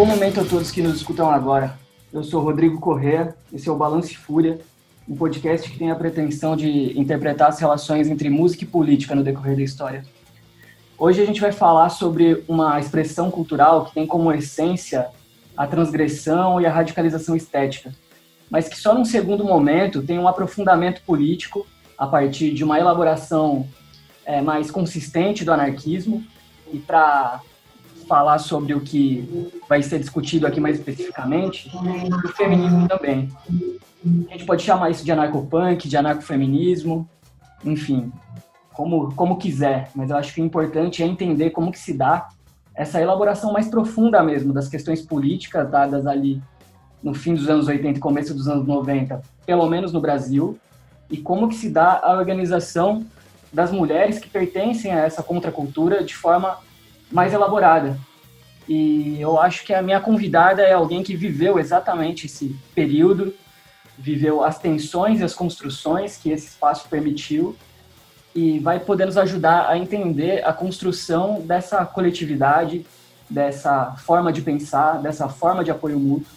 Bom momento a todos que nos escutam agora. Eu sou Rodrigo Correa, esse é o Balance Fúria, um podcast que tem a pretensão de interpretar as relações entre música e política no decorrer da história. Hoje a gente vai falar sobre uma expressão cultural que tem como essência a transgressão e a radicalização estética, mas que só num segundo momento tem um aprofundamento político a partir de uma elaboração é, mais consistente do anarquismo e para falar sobre o que vai ser discutido aqui mais especificamente, o feminismo também. A gente pode chamar isso de anarcopunk, de anarcofeminismo, enfim, como, como quiser, mas eu acho que o importante é entender como que se dá essa elaboração mais profunda mesmo das questões políticas dadas ali no fim dos anos 80 e começo dos anos 90, pelo menos no Brasil, e como que se dá a organização das mulheres que pertencem a essa contracultura de forma mais elaborada. E eu acho que a minha convidada é alguém que viveu exatamente esse período, viveu as tensões e as construções que esse espaço permitiu e vai poder nos ajudar a entender a construção dessa coletividade, dessa forma de pensar, dessa forma de apoio mútuo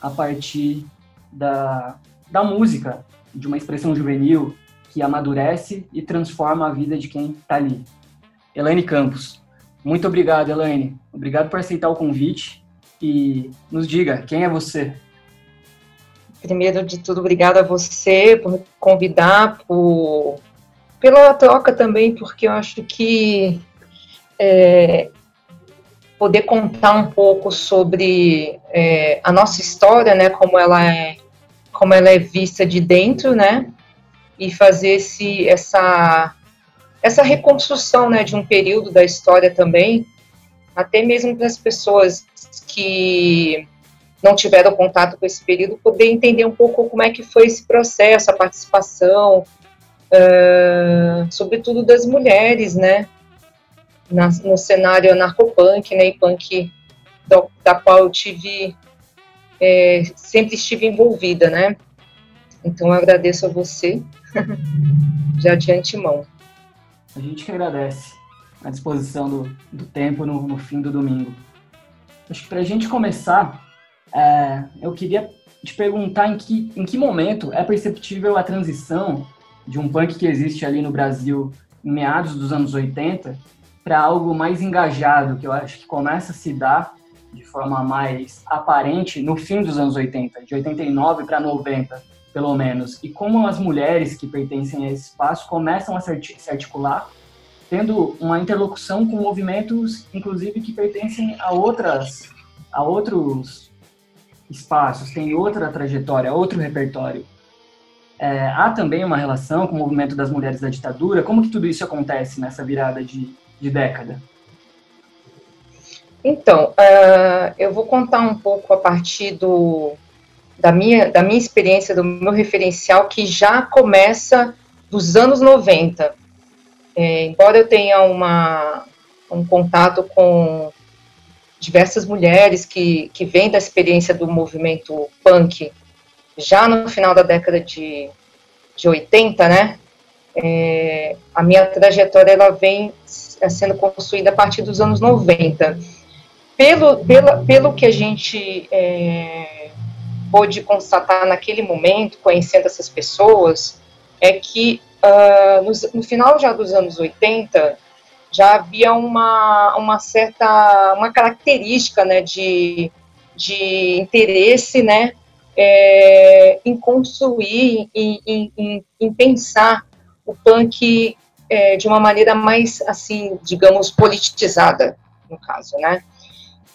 a partir da, da música, de uma expressão juvenil que amadurece e transforma a vida de quem está ali. Elaine Campos. Muito obrigado, Elaine. Obrigado por aceitar o convite e nos diga, quem é você? Primeiro de tudo, obrigada a você por me convidar, por, pela troca também, porque eu acho que é, poder contar um pouco sobre é, a nossa história, né, como ela é, como ela é vista de dentro, né, e fazer esse, essa essa reconstrução né, de um período da história também, até mesmo para as pessoas que não tiveram contato com esse período, poder entender um pouco como é que foi esse processo, a participação, uh, sobretudo das mulheres, né, na, no cenário anarcopunk, né, e punk do, da qual eu tive, é, sempre estive envolvida, né. Então, eu agradeço a você, já de antemão. A gente que agradece a disposição do, do tempo no, no fim do domingo. Acho que para a gente começar, é, eu queria te perguntar em que, em que momento é perceptível a transição de um punk que existe ali no Brasil em meados dos anos 80 para algo mais engajado, que eu acho que começa a se dar de forma mais aparente no fim dos anos 80, de 89 para 90 pelo menos, e como as mulheres que pertencem a esse espaço começam a se articular, tendo uma interlocução com movimentos, inclusive, que pertencem a outras, a outros espaços, tem outra trajetória, outro repertório. É, há também uma relação com o movimento das mulheres da ditadura. Como que tudo isso acontece nessa virada de, de década? Então, uh, eu vou contar um pouco a partir do, da minha, da minha experiência, do meu referencial, que já começa dos anos 90. É, embora eu tenha uma, um contato com diversas mulheres que, que vêm da experiência do movimento punk já no final da década de, de 80, né? É, a minha trajetória ela vem sendo construída a partir dos anos 90. Pelo, pela, pelo que a gente é, pôde constatar naquele momento, conhecendo essas pessoas, é que uh, no, no, final já dos anos 80, já havia uma, uma certa, uma característica, né, de, de interesse, né, é, em construir, em, em, em, pensar o punk é, de uma maneira mais, assim, digamos, politizada, no caso, né,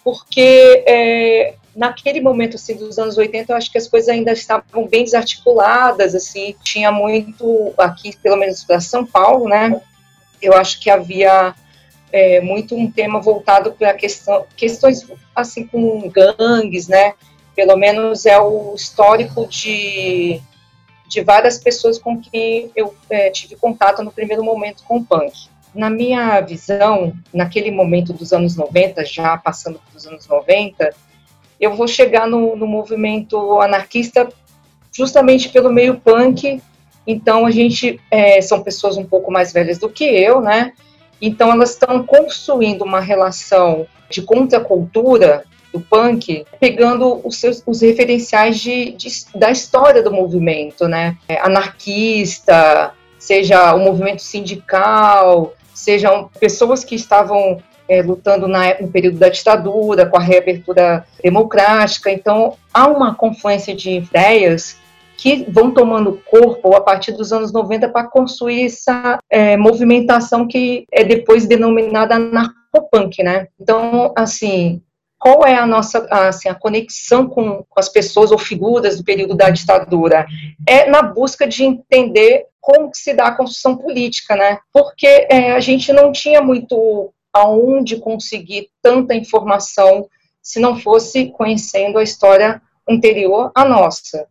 porque é, naquele momento assim dos anos 80 eu acho que as coisas ainda estavam bem desarticuladas assim tinha muito aqui pelo menos para São Paulo né eu acho que havia é, muito um tema voltado para questão questões assim com gangues né pelo menos é o histórico de de várias pessoas com quem eu é, tive contato no primeiro momento com o punk. Na minha visão, naquele momento dos anos 90, já passando dos anos 90, eu vou chegar no, no movimento anarquista justamente pelo meio punk. Então a gente é, são pessoas um pouco mais velhas do que eu, né? Então elas estão construindo uma relação de contracultura do punk, pegando os, seus, os referenciais de, de, da história do movimento, né? É, anarquista, seja o movimento sindical, sejam pessoas que estavam é, lutando na, no período da ditadura, com a reabertura democrática. Então, há uma confluência de ideias que vão tomando corpo a partir dos anos 90 para construir essa é, movimentação que é depois denominada narcopunk, né? Então, assim, qual é a nossa assim, a conexão com, com, as pessoas ou figuras do período da ditadura? É na busca de entender como se dá a construção política, né? Porque é, a gente não tinha muito aonde conseguir tanta informação se não fosse conhecendo a história anterior à nossa.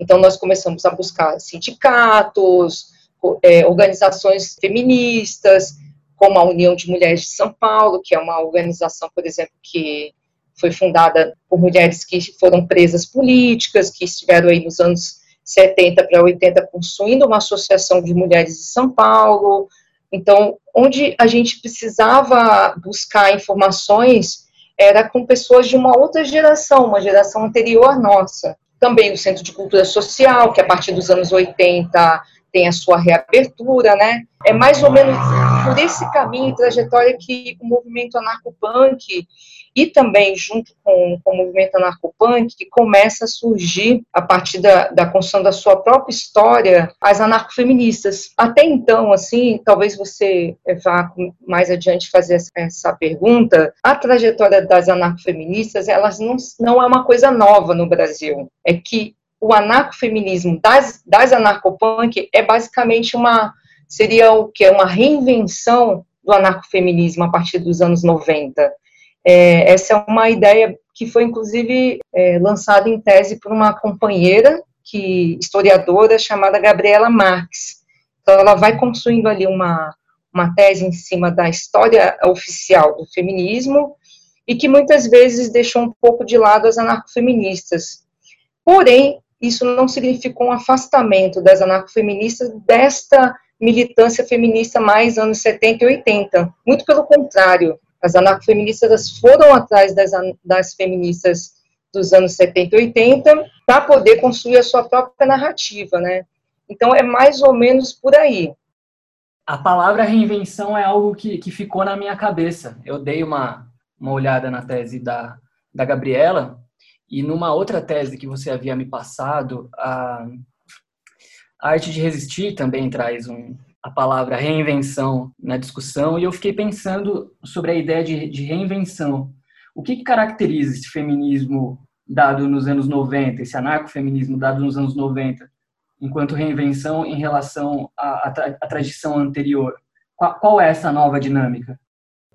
Então, nós começamos a buscar sindicatos, é, organizações feministas, como a União de Mulheres de São Paulo, que é uma organização, por exemplo, que foi fundada por mulheres que foram presas políticas, que estiveram aí nos anos 70 para 80 construindo uma associação de mulheres de São Paulo. Então, onde a gente precisava buscar informações era com pessoas de uma outra geração, uma geração anterior à nossa também o Centro de Cultura Social, que a partir dos anos 80 tem a sua reabertura, né? É mais ou menos por esse caminho e trajetória que o movimento anarcopunk e também junto com, com o movimento anarcopunk que começa a surgir a partir da, da construção da sua própria história as anarcofeministas. Até então, assim, talvez você vá mais adiante fazer essa, essa pergunta, a trajetória das anarcofeministas, elas não, não é uma coisa nova no Brasil. É que o anarcofeminismo das, das anarcopunk é basicamente uma seria o que é uma reinvenção do anarcofeminismo a partir dos anos 90. É, essa é uma ideia que foi, inclusive, é, lançada em tese por uma companheira, que historiadora, chamada Gabriela Marx. Então, ela vai construindo ali uma, uma tese em cima da história oficial do feminismo e que muitas vezes deixou um pouco de lado as anarcofeministas. Porém, isso não significou um afastamento das anarcofeministas desta militância feminista mais anos 70 e 80. Muito pelo contrário, as anarcofeministas foram atrás das, das feministas dos anos 70 e 80 para poder construir a sua própria narrativa, né? Então é mais ou menos por aí. A palavra reinvenção é algo que, que ficou na minha cabeça. Eu dei uma, uma olhada na tese da, da Gabriela e numa outra tese que você havia me passado, a, a arte de resistir também traz um, a palavra reinvenção na discussão e eu fiquei pensando sobre a ideia de, de reinvenção. O que, que, caracteriza esse feminismo dado nos anos 90, esse anarcofeminismo dado nos anos 90, enquanto reinvenção em relação à, à, à tradição anterior? Qual, qual, é essa nova dinâmica?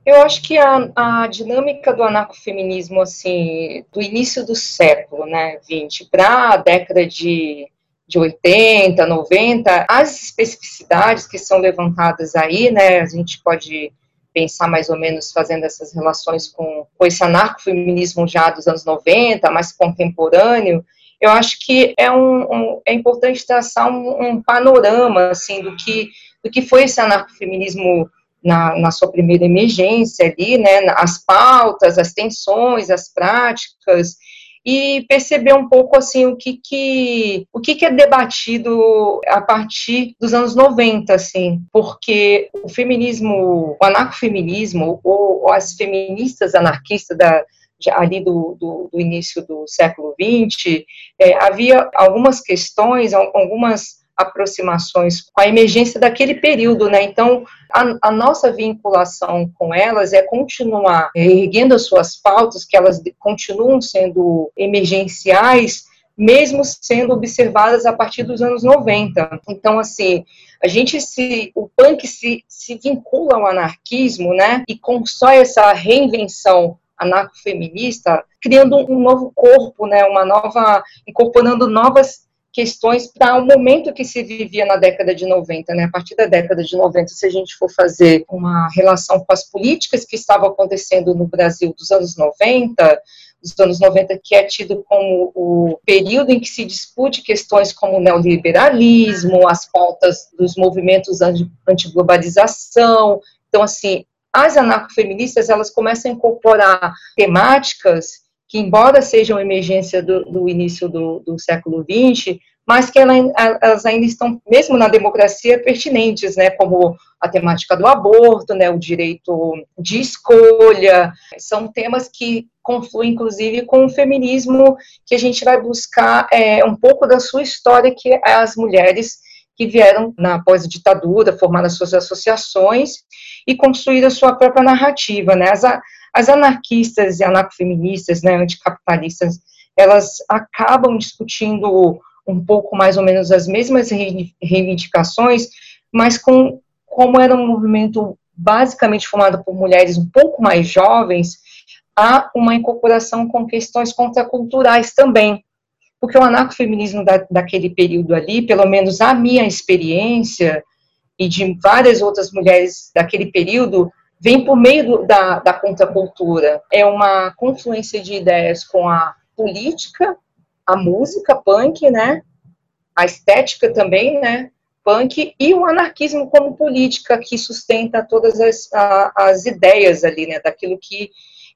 Eu acho que a, a dinâmica do anarcofeminismo, assim, do início do século, né, 20, para a década de de 80, 90, as especificidades que são levantadas aí, né, a gente pode pensar mais ou menos fazendo essas relações com, com esse anarcofeminismo já dos anos 90, mais contemporâneo, eu acho que é, um, um é importante traçar um, um, panorama, assim, do que, do que foi esse anarcofeminismo na, na sua primeira emergência ali, né, as pautas, as tensões, as práticas, e perceber um pouco assim o que que o que, que é debatido a partir dos anos 90, assim, porque o feminismo, o anarcofeminismo ou, ou as feministas anarquistas da ali do, do, do, início do século XX, é, havia algumas questões, algumas aproximações com a emergência daquele período, né? Então, a, a, nossa vinculação com elas é continuar erguendo as suas pautas, que elas continuam sendo emergenciais, mesmo sendo observadas a partir dos anos 90. Então, assim, a gente se, o punk se, se vincula ao anarquismo, né? E constrói essa reinvenção anarcofeminista, criando um novo corpo, né? Uma nova, incorporando novas questões para o momento que se vivia na década de 90, né? A partir da década de 90, se a gente for fazer uma relação com as políticas que estavam acontecendo no Brasil dos anos 90, dos anos 90, que é tido como o período em que se discute questões como o neoliberalismo, as pautas dos movimentos anti-globalização. Então, assim, as anarcofeministas, elas começam a incorporar temáticas que embora sejam emergência do, do início do, do século XX, mas que elas ainda estão, mesmo na democracia, pertinentes, né, como a temática do aborto, né, o direito de escolha, são temas que confluem, inclusive, com o feminismo, que a gente vai buscar é, um pouco da sua história, que é as mulheres que vieram na pós-ditadura, formaram suas associações e construíram a sua própria narrativa, né, as, as anarquistas e anarcofeministas, né, anticapitalistas, elas acabam discutindo um pouco mais ou menos as mesmas reivindicações, mas com como era um movimento basicamente formado por mulheres um pouco mais jovens, há uma incorporação com questões contraculturais também. Porque o anarcofeminismo da, daquele período ali, pelo menos a minha experiência e de várias outras mulheres daquele período, vem por meio do, da, da contracultura. É uma confluência de ideias com a política, a música punk, né? A estética também, né? Punk e o anarquismo como política que sustenta todas as, a, as ideias ali, né? Daquilo que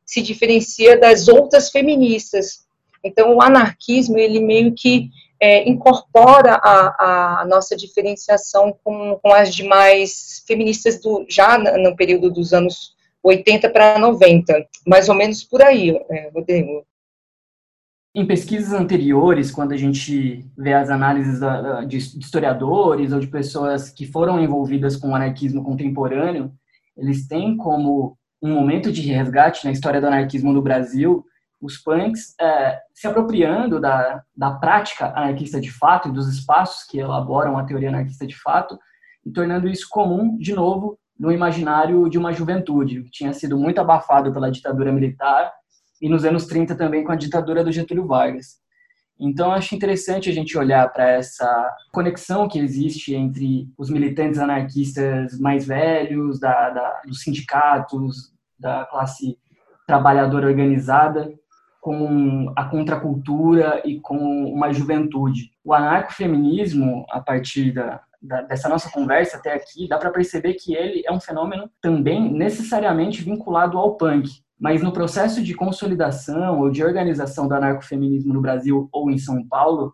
se diferencia das outras feministas. Então, o anarquismo, ele meio que é, incorpora a, a, nossa diferenciação com, com, as demais feministas do, já no período dos anos 80 para 90, mais ou menos por aí, é, Rodrigo. Em pesquisas anteriores, quando a gente vê as análises de historiadores ou de pessoas que foram envolvidas com o anarquismo contemporâneo, eles têm como um momento de resgate na história do anarquismo no Brasil os punks é, se apropriando da, da prática anarquista de fato e dos espaços que elaboram a teoria anarquista de fato e tornando isso comum, de novo, no imaginário de uma juventude, que tinha sido muito abafado pela ditadura militar e nos anos 30 também com a ditadura do Getúlio Vargas. Então, acho interessante a gente olhar para essa conexão que existe entre os militantes anarquistas mais velhos, da, da, dos sindicatos, da classe trabalhadora organizada, com a contracultura e com uma juventude. O anarcofeminismo, a partir da, da, dessa nossa conversa até aqui, dá para perceber que ele é um fenômeno também necessariamente vinculado ao punk. Mas no processo de consolidação ou de organização do anarcofeminismo no Brasil ou em São Paulo,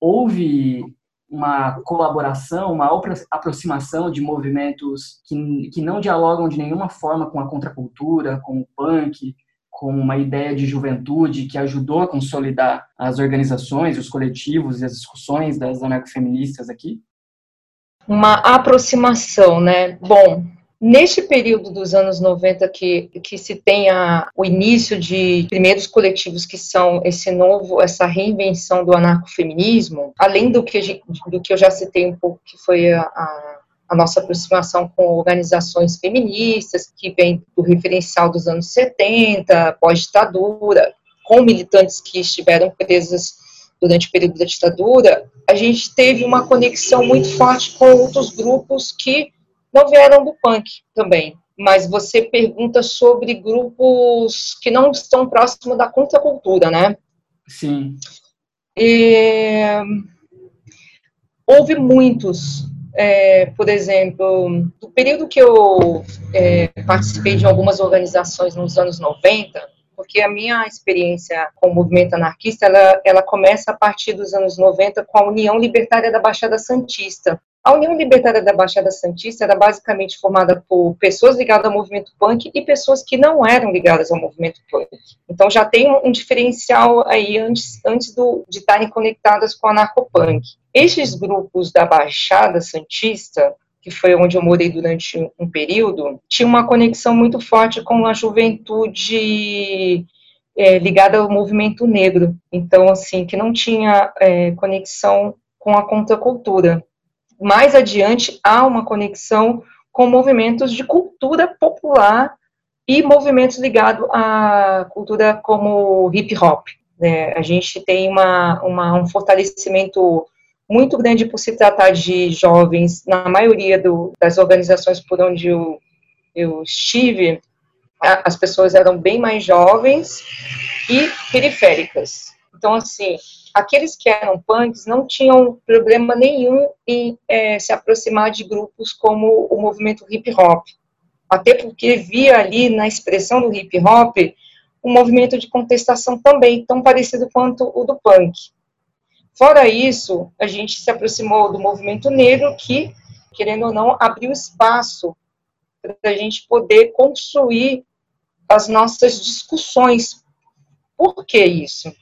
houve uma colaboração, uma aproximação de movimentos que, que não dialogam de nenhuma forma com a contracultura, com o punk, com uma ideia de juventude que ajudou a consolidar as organizações, os coletivos e as discussões das anarcofeministas aqui? Uma aproximação, né? Bom, Neste período dos anos 90 que, que se tem a, o início de primeiros coletivos que são esse novo, essa reinvenção do anarcofeminismo, além do que, do que eu já citei um pouco, que foi a, a, a nossa aproximação com organizações feministas, que vem do referencial dos anos 70, pós-ditadura, com militantes que estiveram presas durante o período da ditadura, a gente teve uma conexão muito forte com outros grupos que não vieram do punk também, mas você pergunta sobre grupos que não estão próximos da contracultura, né? Sim. E, houve muitos, é, por exemplo, no período que eu é, participei de algumas organizações nos anos 90, porque a minha experiência com o movimento anarquista, ela, ela começa a partir dos anos 90 com a União Libertária da Baixada Santista, a União Libertária da Baixada Santista era basicamente formada por pessoas ligadas ao movimento punk e pessoas que não eram ligadas ao movimento punk. Então já tem um, diferencial aí antes, antes do, de estarem conectadas com a narcopunk. Estes grupos da Baixada Santista, que foi onde eu morei durante um período, tinha uma conexão muito forte com a juventude é, ligada ao movimento negro. Então, assim, que não tinha é, conexão com a contracultura mais adiante há uma conexão com movimentos de cultura popular e movimentos ligados à cultura como hip hop. Né? A gente tem uma, uma, um fortalecimento muito grande por se tratar de jovens, na maioria do, das organizações por onde eu, eu estive, as pessoas eram bem mais jovens e periféricas. Então, assim, aqueles que eram punks não tinham problema nenhum em é, se aproximar de grupos como o movimento hip hop. Até porque via ali na expressão do hip hop um movimento de contestação também, tão parecido quanto o do punk. Fora isso, a gente se aproximou do movimento negro, que, querendo ou não, abriu espaço para a gente poder construir as nossas discussões. Por que isso?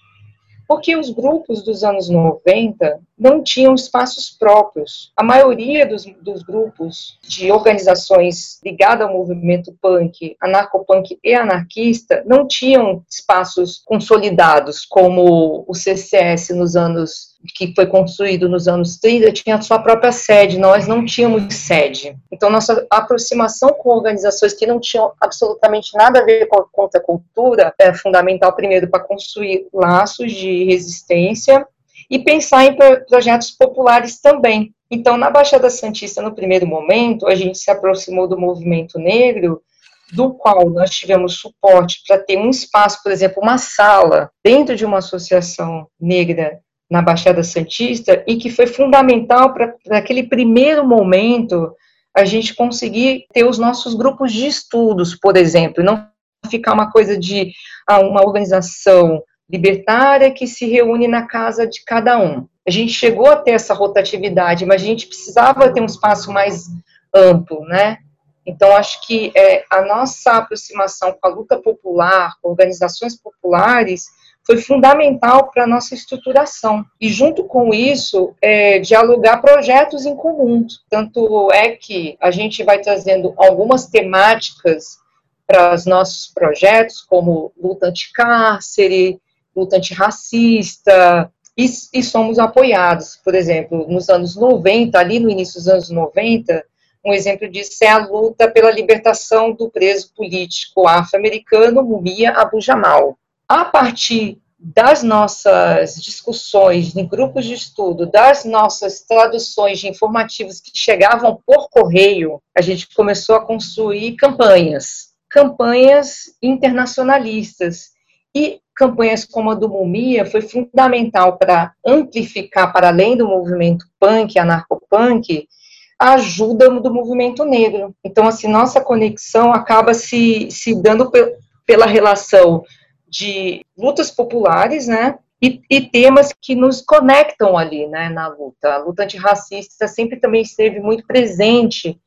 Porque os grupos dos anos 90 não tinham espaços próprios. A maioria dos, dos grupos de organizações ligadas ao movimento punk, anarcopunk e anarquista não tinham espaços consolidados, como o CCS nos anos que foi construído nos anos 30 tinha sua própria sede, nós não tínhamos sede. Então, nossa aproximação com organizações que não tinham absolutamente nada a ver com a contracultura é fundamental, primeiro, para construir laços de resistência e pensar em projetos populares também. Então, na Baixada Santista, no primeiro momento, a gente se aproximou do movimento negro, do qual nós tivemos suporte para ter um espaço, por exemplo, uma sala dentro de uma associação negra na Baixada Santista e que foi fundamental para aquele primeiro momento a gente conseguir ter os nossos grupos de estudos, por exemplo, não ficar uma coisa de ah, uma organização libertária que se reúne na casa de cada um. A gente chegou a ter essa rotatividade, mas a gente precisava ter um espaço mais amplo, né? Então, acho que é, a nossa aproximação com a luta popular, com organizações populares, foi fundamental para a nossa estruturação. E, junto com isso, é, dialogar projetos em comum. Tanto é que a gente vai trazendo algumas temáticas para os nossos projetos, como luta anticárcere, luta antirracista, e, e somos apoiados. Por exemplo, nos anos 90, ali no início dos anos 90, um exemplo disso é a luta pela libertação do preso político afro-americano Mumia Abu Jamal a partir das nossas discussões em grupos de estudo, das nossas traduções de informativos que chegavam por correio, a gente começou a construir campanhas, campanhas internacionalistas. E campanhas como a do Mumia foi fundamental para amplificar, para além do movimento punk, anarcopunk, a ajuda do movimento negro. Então, assim, nossa conexão acaba se, se dando pela relação de lutas populares, né? E, e, temas que nos conectam ali, né, na luta. A luta antirracista sempre também esteve muito presente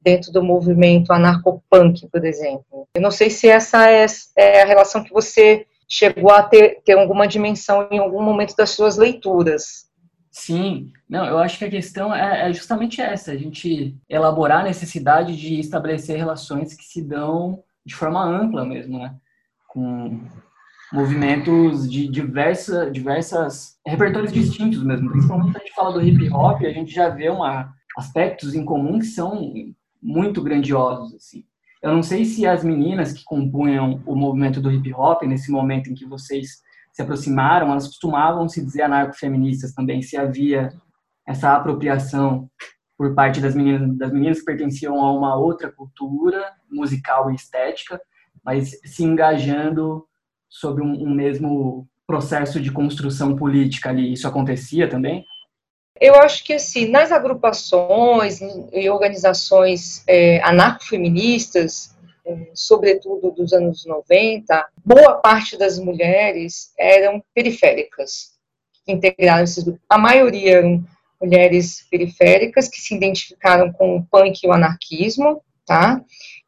dentro do movimento anarcopunk, por exemplo. Eu não sei se essa é, é a relação que você chegou a ter, ter alguma dimensão em algum momento das suas leituras. Sim, não, eu acho que a questão é, é justamente essa, a gente elaborar a necessidade de estabelecer relações que se dão de forma ampla mesmo, né? com movimentos de diversa, diversas repertórios distintos mesmo. Principalmente quando a gente fala do hip hop, a gente já vê uma, aspectos em comum que são muito grandiosos. Assim. Eu não sei se as meninas que compunham o movimento do hip hop, nesse momento em que vocês se aproximaram, elas costumavam se dizer anarcofeministas também, se havia essa apropriação por parte das meninas, das meninas que pertenciam a uma outra cultura musical e estética, mas se engajando sobre um, um mesmo processo de construção política ali. Isso acontecia também? Eu acho que, assim, nas agrupações e organizações é, anarcofeministas, é, sobretudo dos anos 90, boa parte das mulheres eram periféricas, que integraram esses grupos. A maioria eram mulheres periféricas que se identificaram com o punk e o anarquismo, tá?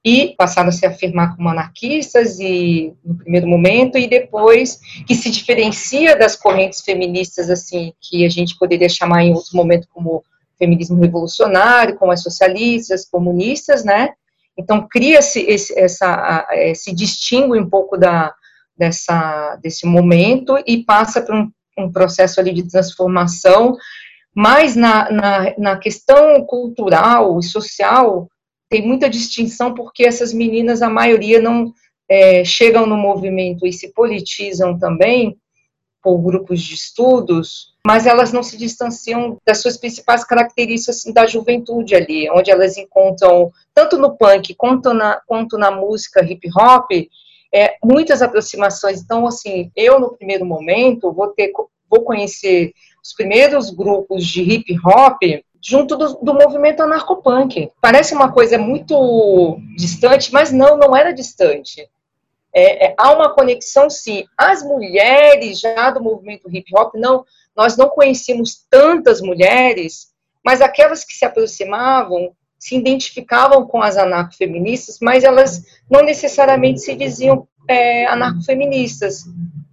E passaram a se afirmar como anarquistas e no primeiro momento e depois que se diferencia das correntes feministas assim que a gente poderia chamar em outro momento como feminismo revolucionário, como as socialistas, comunistas, né? Então cria-se essa se distingue um pouco da dessa desse momento e passa por um, um processo ali de transformação, mas na, na, na questão cultural e social tem muita distinção porque essas meninas, a maioria, não é, chegam no movimento e se politizam também por grupos de estudos, mas elas não se distanciam das suas principais características assim, da juventude ali, onde elas encontram, tanto no punk quanto na, quanto na música hip hop, é, muitas aproximações. Então, assim, eu no primeiro momento vou ter, vou conhecer os primeiros grupos de hip hop junto do, do movimento anarcopunk. Parece uma coisa muito distante, mas não, não era distante. É, é, há uma conexão, sim. As mulheres já do movimento hip hop, não, nós não conhecíamos tantas mulheres, mas aquelas que se aproximavam se identificavam com as anarcofeministas, mas elas não necessariamente se diziam é, anarcofeministas.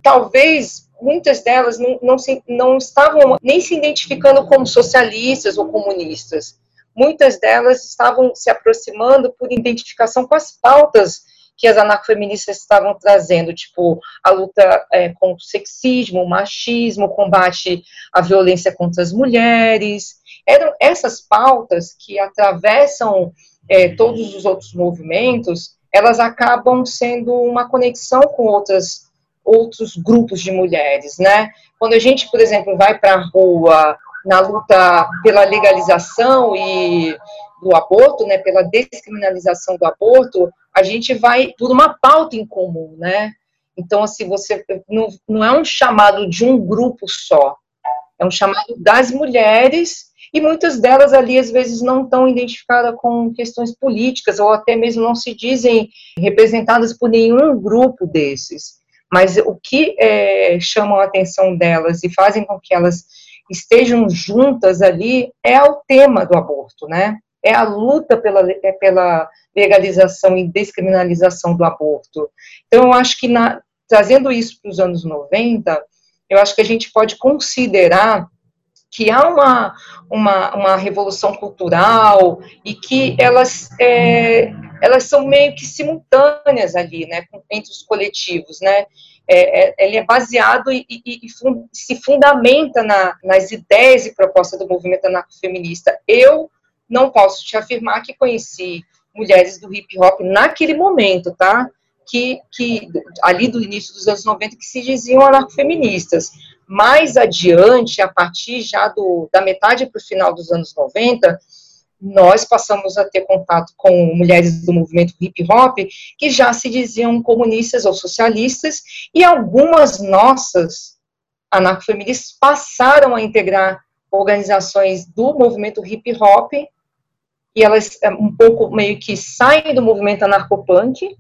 Talvez muitas delas não, não, se, não estavam nem se identificando como socialistas ou comunistas. Muitas delas estavam se aproximando por identificação com as pautas que as anarcofeministas estavam trazendo, tipo a luta é, contra o sexismo, o machismo, o combate à violência contra as mulheres. Eram essas pautas que atravessam é, todos os outros movimentos, elas acabam sendo uma conexão com outras outros grupos de mulheres, né? Quando a gente, por exemplo, vai para a rua na luta pela legalização e do aborto, né, pela descriminalização do aborto, a gente vai por uma pauta em comum, né? Então, assim, você não, não é um chamado de um grupo só, é um chamado das mulheres e muitas delas ali às vezes não estão identificadas com questões políticas ou até mesmo não se dizem representadas por nenhum grupo desses. Mas o que é, chama a atenção delas e fazem com que elas estejam juntas ali é o tema do aborto, né? É a luta pela, é pela legalização e descriminalização do aborto. Então, eu acho que na, trazendo isso para os anos 90, eu acho que a gente pode considerar que há uma, uma, uma revolução cultural e que elas, é, elas são meio que simultâneas ali, né, entre os coletivos, né, é, é, ele é baseado e, e, e fund, se fundamenta na, nas ideias e propostas do movimento anarcofeminista. Eu não posso te afirmar que conheci mulheres do hip hop naquele momento, tá? Que, que ali do início dos anos 90 que se diziam anarcofeministas. Mais adiante, a partir já do, da metade para o final dos anos 90, nós passamos a ter contato com mulheres do movimento hip hop que já se diziam comunistas ou socialistas, e algumas nossas anarcofeministas passaram a integrar organizações do movimento hip hop, e elas é, um pouco meio que saem do movimento anarcopunk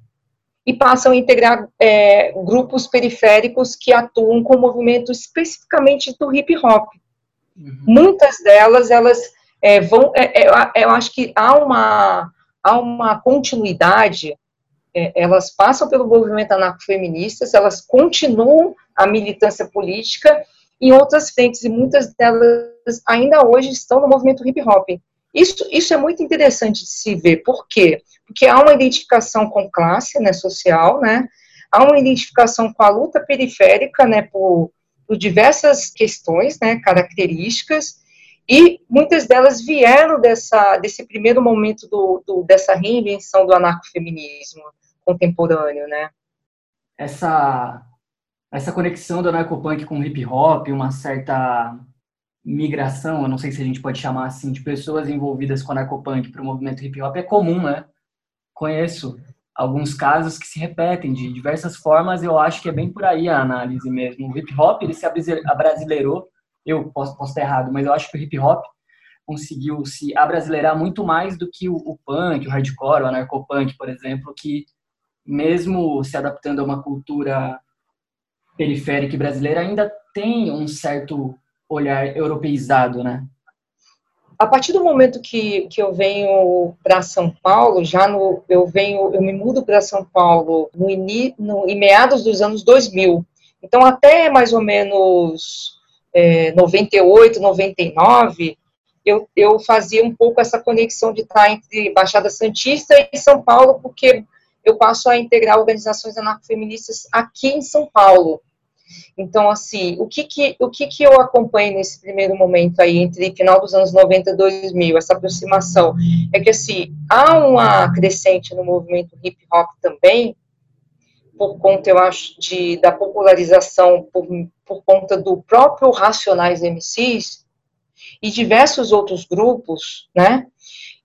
e passam a integrar é, grupos periféricos que atuam com o movimento especificamente do hip hop. Uhum. Muitas delas, elas é, vão, é, é, eu acho que há uma, há uma continuidade, é, elas passam pelo movimento anarcofeministas, elas continuam a militância política em outras frentes, e muitas delas ainda hoje estão no movimento hip hop. Isso, isso é muito interessante de se ver, por quê? Porque há uma identificação com classe, né, social, né, há uma identificação com a luta periférica, né, por, por diversas questões, né, características, e muitas delas vieram dessa, desse primeiro momento do, do, dessa reinvenção do anarcofeminismo contemporâneo, né? Essa, essa conexão do anarcopunk com o hip hop, uma certa migração, eu não sei se a gente pode chamar assim, de pessoas envolvidas com anarcopunk para o movimento hip hop é comum, né? Conheço alguns casos que se repetem de diversas formas, eu acho que é bem por aí a análise mesmo. O hip hop, ele se abrasileirou eu posso, posso estar errado, mas eu acho que o hip hop conseguiu se abrasileirar muito mais do que o, o punk, o hardcore, o anarcopunk, por exemplo, que mesmo se adaptando a uma cultura periférica e brasileira, ainda tem um certo olhar europeizado, né? A partir do momento que, que eu venho para São Paulo, já no eu venho, eu me mudo para São Paulo no, ini, no em meados dos anos 2000. Então até mais ou menos é, 98, 99, eu, eu fazia um pouco essa conexão de estar entre Baixada Santista e São Paulo, porque eu passo a integrar organizações anarcofeministas aqui em São Paulo. Então, assim, o que que, o que que eu acompanho nesse primeiro momento aí, entre final dos anos 90 e 2000, essa aproximação, é que, assim, há uma crescente no movimento hip hop também, por conta, eu acho, de, da popularização por, por conta do próprio Racionais MCs e diversos outros grupos, né?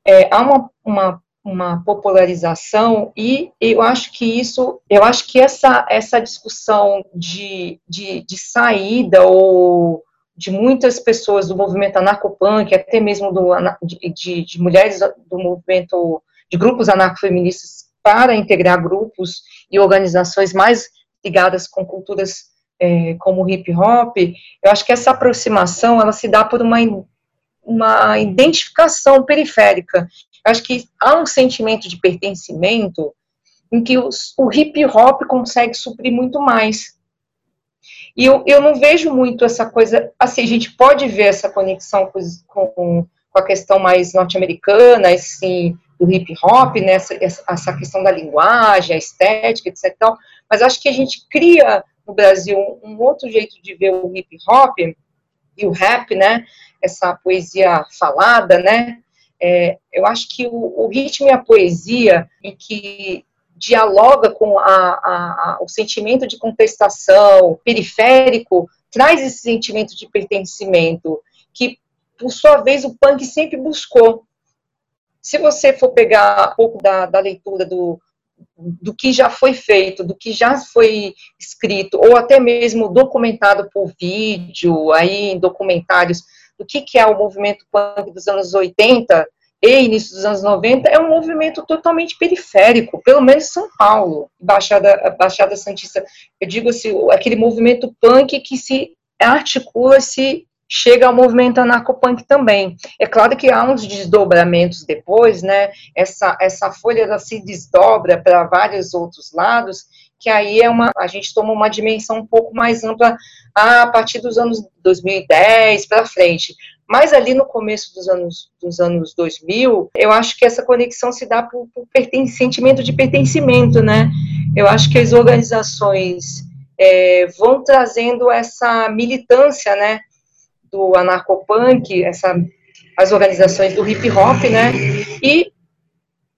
É, há uma, uma, uma popularização e eu acho que isso, eu acho que essa, essa discussão de, de, de saída ou de muitas pessoas do movimento anarcopunk, até mesmo do, de, de, de mulheres do movimento, de grupos anarcofeministas para integrar grupos e organizações mais ligadas com culturas é, como o hip hop, eu acho que essa aproximação ela se dá por uma, uma identificação periférica. Eu acho que há um sentimento de pertencimento em que os, o hip hop consegue suprir muito mais. E eu, eu não vejo muito essa coisa, assim, a gente pode ver essa conexão com, com, com a questão mais norte-americana, assim, do hip hop, né, essa, essa questão da linguagem, a estética, etc. Mas acho que a gente cria no Brasil um outro jeito de ver o hip hop e o rap, né, essa poesia falada, né, é, eu acho que o, o, ritmo e a poesia em que dialoga com a, a, a, o sentimento de contestação periférico traz esse sentimento de pertencimento que, por sua vez, o punk sempre buscou. Se você for pegar um pouco da, da leitura do, do que já foi feito, do que já foi escrito, ou até mesmo documentado por vídeo, aí em documentários, do que, que é o movimento punk dos anos 80 e início dos anos 90, é um movimento totalmente periférico, pelo menos São Paulo, Baixada, Baixada Santista. Eu digo assim, aquele movimento punk que se articula, se chega ao movimento anarcopunk também. É claro que há uns desdobramentos depois, né? Essa, essa folha ela se desdobra para vários outros lados, que aí é uma, a gente toma uma dimensão um pouco mais ampla a partir dos anos 2010 para frente. Mas ali no começo dos anos, dos anos 2000, eu acho que essa conexão se dá por, por sentimento de pertencimento, né? Eu acho que as organizações é, vão trazendo essa militância, né? Do anarcopunk, essa, as organizações do hip hop, né? E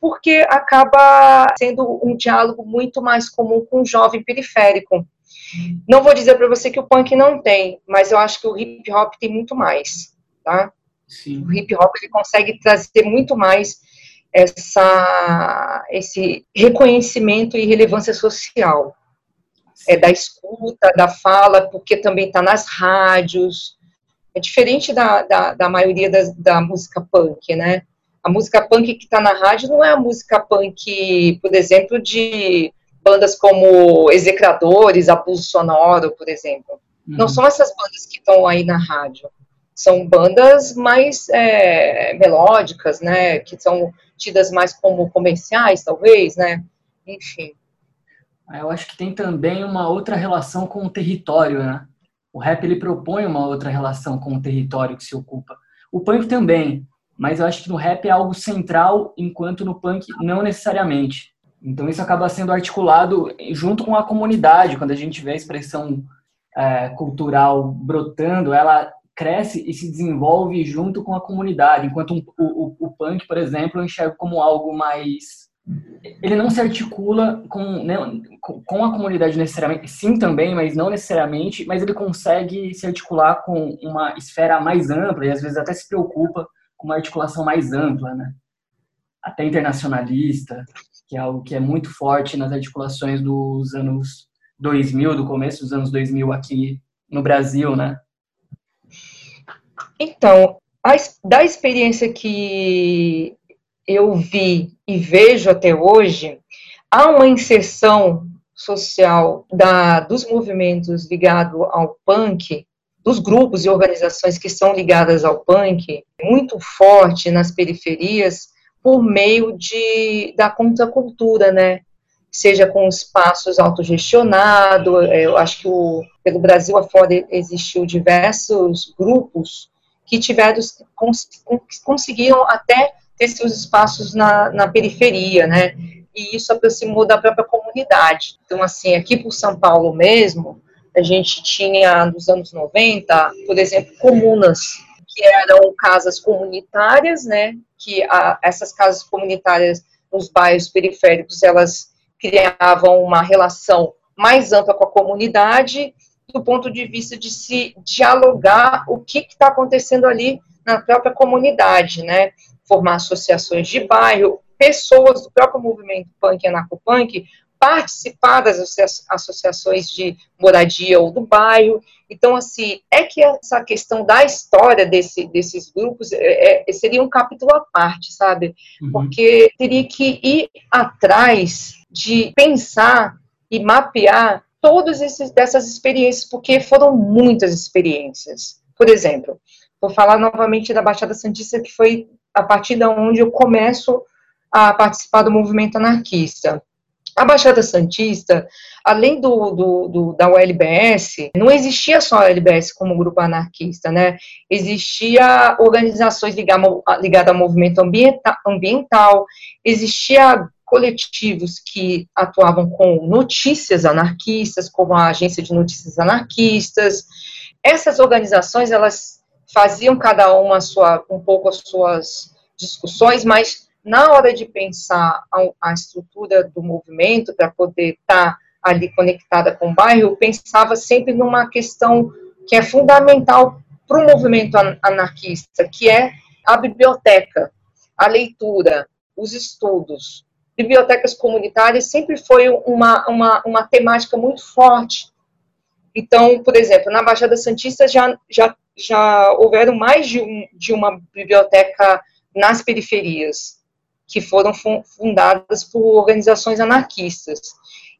porque acaba sendo um diálogo muito mais comum com o jovem periférico. Não vou dizer para você que o punk não tem, mas eu acho que o hip hop tem muito mais, tá? Sim. O hip hop ele consegue trazer muito mais essa esse reconhecimento e relevância social. É da escuta, da fala, porque também está nas rádios, é diferente da, da, da maioria da, da música punk, né? A música punk que está na rádio não é a música punk, por exemplo, de bandas como Execradores, Abuso Sonoro, por exemplo. Uhum. Não são essas bandas que estão aí na rádio. São bandas mais é, melódicas, né? Que são tidas mais como comerciais, talvez, né? Enfim. Eu acho que tem também uma outra relação com o território, né? O rap ele propõe uma outra relação com o território que se ocupa. O punk também, mas eu acho que no rap é algo central, enquanto no punk não necessariamente. Então isso acaba sendo articulado junto com a comunidade. Quando a gente vê a expressão é, cultural brotando, ela cresce e se desenvolve junto com a comunidade. Enquanto um, o, o, o punk, por exemplo, eu enxergo como algo mais ele não se articula com, né, com a comunidade necessariamente, sim também, mas não necessariamente, mas ele consegue se articular com uma esfera mais ampla e às vezes até se preocupa com uma articulação mais ampla, né? Até internacionalista, que é algo que é muito forte nas articulações dos anos 2000, do começo dos anos 2000 aqui no Brasil, né? Então, a, da experiência que eu vi e vejo até hoje, há uma inserção social da, dos movimentos ligados ao punk, dos grupos e organizações que são ligadas ao punk, muito forte nas periferias, por meio de, da contracultura, né? Seja com espaços autogestionados, é, eu acho que o, pelo Brasil afora existiu diversos grupos que tiveram, cons, conseguiram até ter seus espaços na, na periferia, né? E isso aproximou da própria comunidade. Então, assim, aqui por São Paulo mesmo, a gente tinha, nos anos 90, por exemplo, comunas, que eram casas comunitárias, né? Que a, essas casas comunitárias nos bairros periféricos, elas criavam uma relação mais ampla com a comunidade, do ponto de vista de se dialogar o que está acontecendo ali na própria comunidade, né? formar associações de bairro, pessoas do próprio movimento punk e anarcopunk participar das associações de moradia ou do bairro. Então, assim, é que essa questão da história desse, desses grupos é, é, seria um capítulo à parte, sabe? Uhum. Porque teria que ir atrás de pensar e mapear todas essas experiências, porque foram muitas experiências. Por exemplo, vou falar novamente da Baixada Santista, que foi a partir da onde eu começo a participar do movimento anarquista. A Baixada Santista, além do, do, do, da ULBS, não existia só a ULBS como grupo anarquista, né? Existia organizações ligadas ligada ao movimento ambiental, ambiental, existia coletivos que atuavam com notícias anarquistas, como a Agência de Notícias Anarquistas. Essas organizações, elas faziam cada uma sua, um pouco as suas discussões, mas na hora de pensar a, a estrutura do movimento para poder estar tá ali conectada com o bairro, eu pensava sempre numa questão que é fundamental para o movimento anarquista, que é a biblioteca, a leitura, os estudos. Bibliotecas comunitárias sempre foi uma, uma, uma temática muito forte. Então, por exemplo, na Baixada Santista já, já, já houveram mais de, um, de uma biblioteca nas periferias que foram fundadas por organizações anarquistas.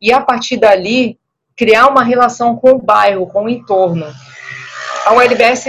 E a partir dali, criar uma relação com o bairro, com o entorno. A ULBS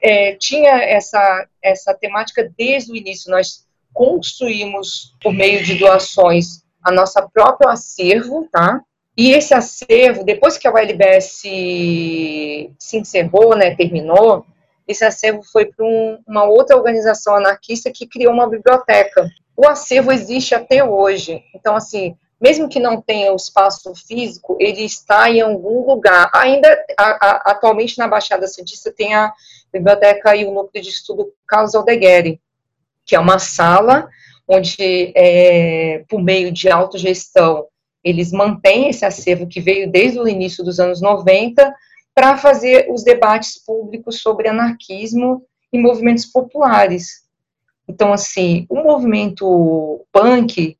é, tinha essa, essa temática desde o início. Nós construímos, por meio de doações, a nossa próprio acervo, tá? E esse acervo, depois que a ULBS se encerrou, né, terminou, esse acervo foi para um, uma outra organização anarquista que criou uma biblioteca o acervo existe até hoje. Então, assim, mesmo que não tenha o espaço físico, ele está em algum lugar. Ainda, a, a, atualmente, na Baixada Santista, tem a biblioteca e o núcleo de estudo Carlos Aldegueri, que é uma sala onde, é, por meio de autogestão, eles mantêm esse acervo que veio desde o início dos anos 90 para fazer os debates públicos sobre anarquismo e movimentos populares. Então, assim, o movimento punk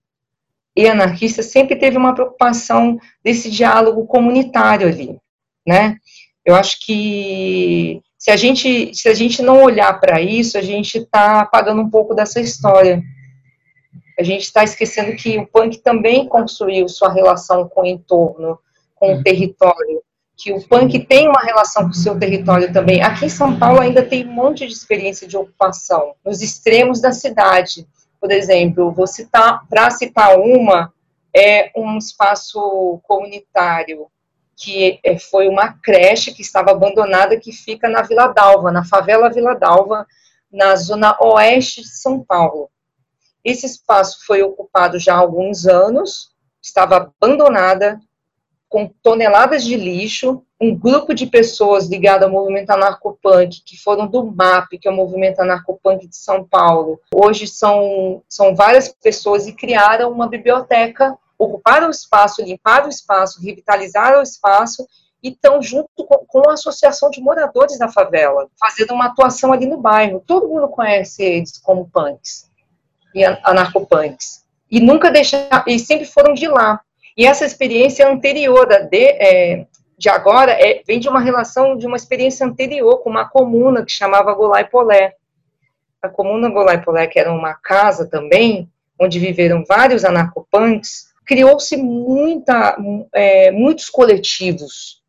e anarquista sempre teve uma preocupação desse diálogo comunitário ali, né? Eu acho que se a gente, se a gente não olhar para isso, a gente está apagando um pouco dessa história. A gente está esquecendo que o punk também construiu sua relação com o entorno, com o território, que o punk tem uma relação com o seu território também. Aqui em São Paulo ainda tem um monte de experiência de ocupação, nos extremos da cidade. Por exemplo, vou citar, para citar uma, é um espaço comunitário, que é, foi uma creche que estava abandonada, que fica na Vila Dalva, na favela Vila Dalva, na zona oeste de São Paulo. Esse espaço foi ocupado já há alguns anos, estava abandonada, com toneladas de lixo, um grupo de pessoas ligado ao movimento anarcopunk, que foram do MAP, que é o movimento anarcopunk de São Paulo. Hoje são, são várias pessoas e criaram uma biblioteca, ocuparam o espaço, limparam o espaço, revitalizaram o espaço e estão junto com, com, a associação de moradores da favela, fazendo uma atuação ali no bairro. Todo mundo conhece eles como punks e anarcopunks. E nunca deixaram, e sempre foram de lá. E essa experiência anterior de, é, de agora é, vem de uma relação, de uma experiência anterior com uma comuna que chamava Golai Polé. A comuna Golai Polé, que era uma casa também, onde viveram vários anarcopunks, criou-se muita, é, muitos coletivos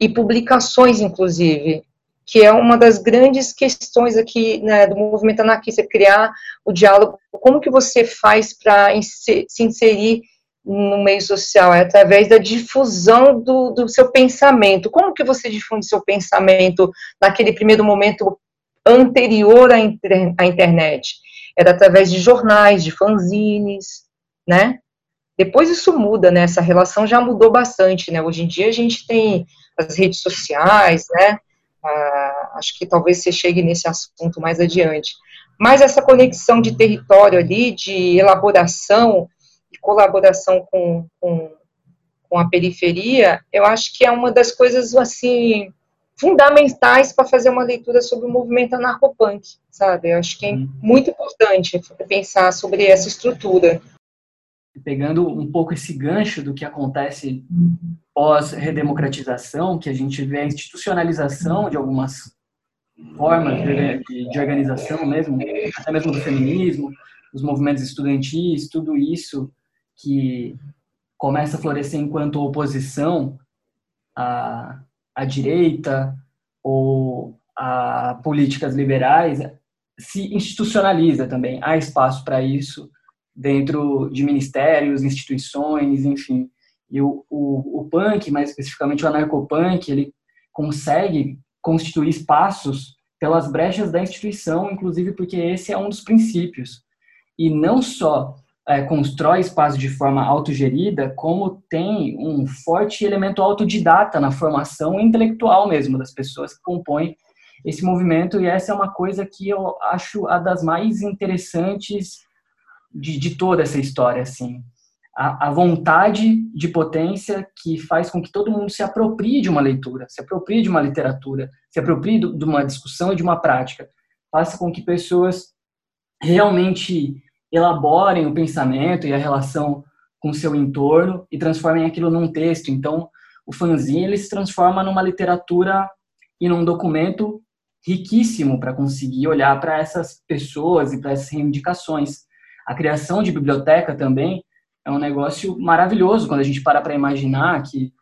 e publicações, inclusive, que é uma das grandes questões aqui né, do movimento anarquista, criar o diálogo. Como que você faz para se inserir no meio social, é através da difusão do, do seu pensamento. Como que você difunde seu pensamento naquele primeiro momento anterior à, inter, à internet? Era através de jornais, de fanzines, né? Depois isso muda, né? Essa relação já mudou bastante, né? Hoje em dia a gente tem as redes sociais, né? Ah, acho que talvez você chegue nesse assunto mais adiante. Mas essa conexão de território ali, de elaboração, colaboração com, com, com a periferia, eu acho que é uma das coisas, assim, fundamentais para fazer uma leitura sobre o movimento anarcopunk, sabe? Eu acho que é uhum. muito importante pensar sobre essa estrutura. Pegando um pouco esse gancho do que acontece pós-redemocratização, que a gente vê a institucionalização de algumas formas de, de, organização mesmo, até mesmo do feminismo, os movimentos estudantis, tudo isso que começa a florescer enquanto oposição à, à direita ou a políticas liberais, se institucionaliza também. Há espaço para isso dentro de ministérios, instituições, enfim. E o, o, o punk, mais especificamente o anarcopunk, ele consegue constituir espaços pelas brechas da instituição, inclusive porque esse é um dos princípios. E não só é, constrói espaço de forma autogerida, como tem um forte elemento autodidata na formação intelectual mesmo das pessoas que compõem esse movimento, e essa é uma coisa que eu acho a das mais interessantes de, de toda essa história, assim. A, a, vontade de potência que faz com que todo mundo se aproprie de uma leitura, se aproprie de uma literatura, se aproprie do, de uma discussão e de uma prática. Faça com que pessoas realmente elaborem o pensamento e a relação com o seu entorno e transformem aquilo num texto. Então, o fanzine ele se transforma numa literatura e num documento riquíssimo para conseguir olhar para essas pessoas e para essas reivindicações. A criação de biblioteca também é um negócio maravilhoso quando a gente para para imaginar que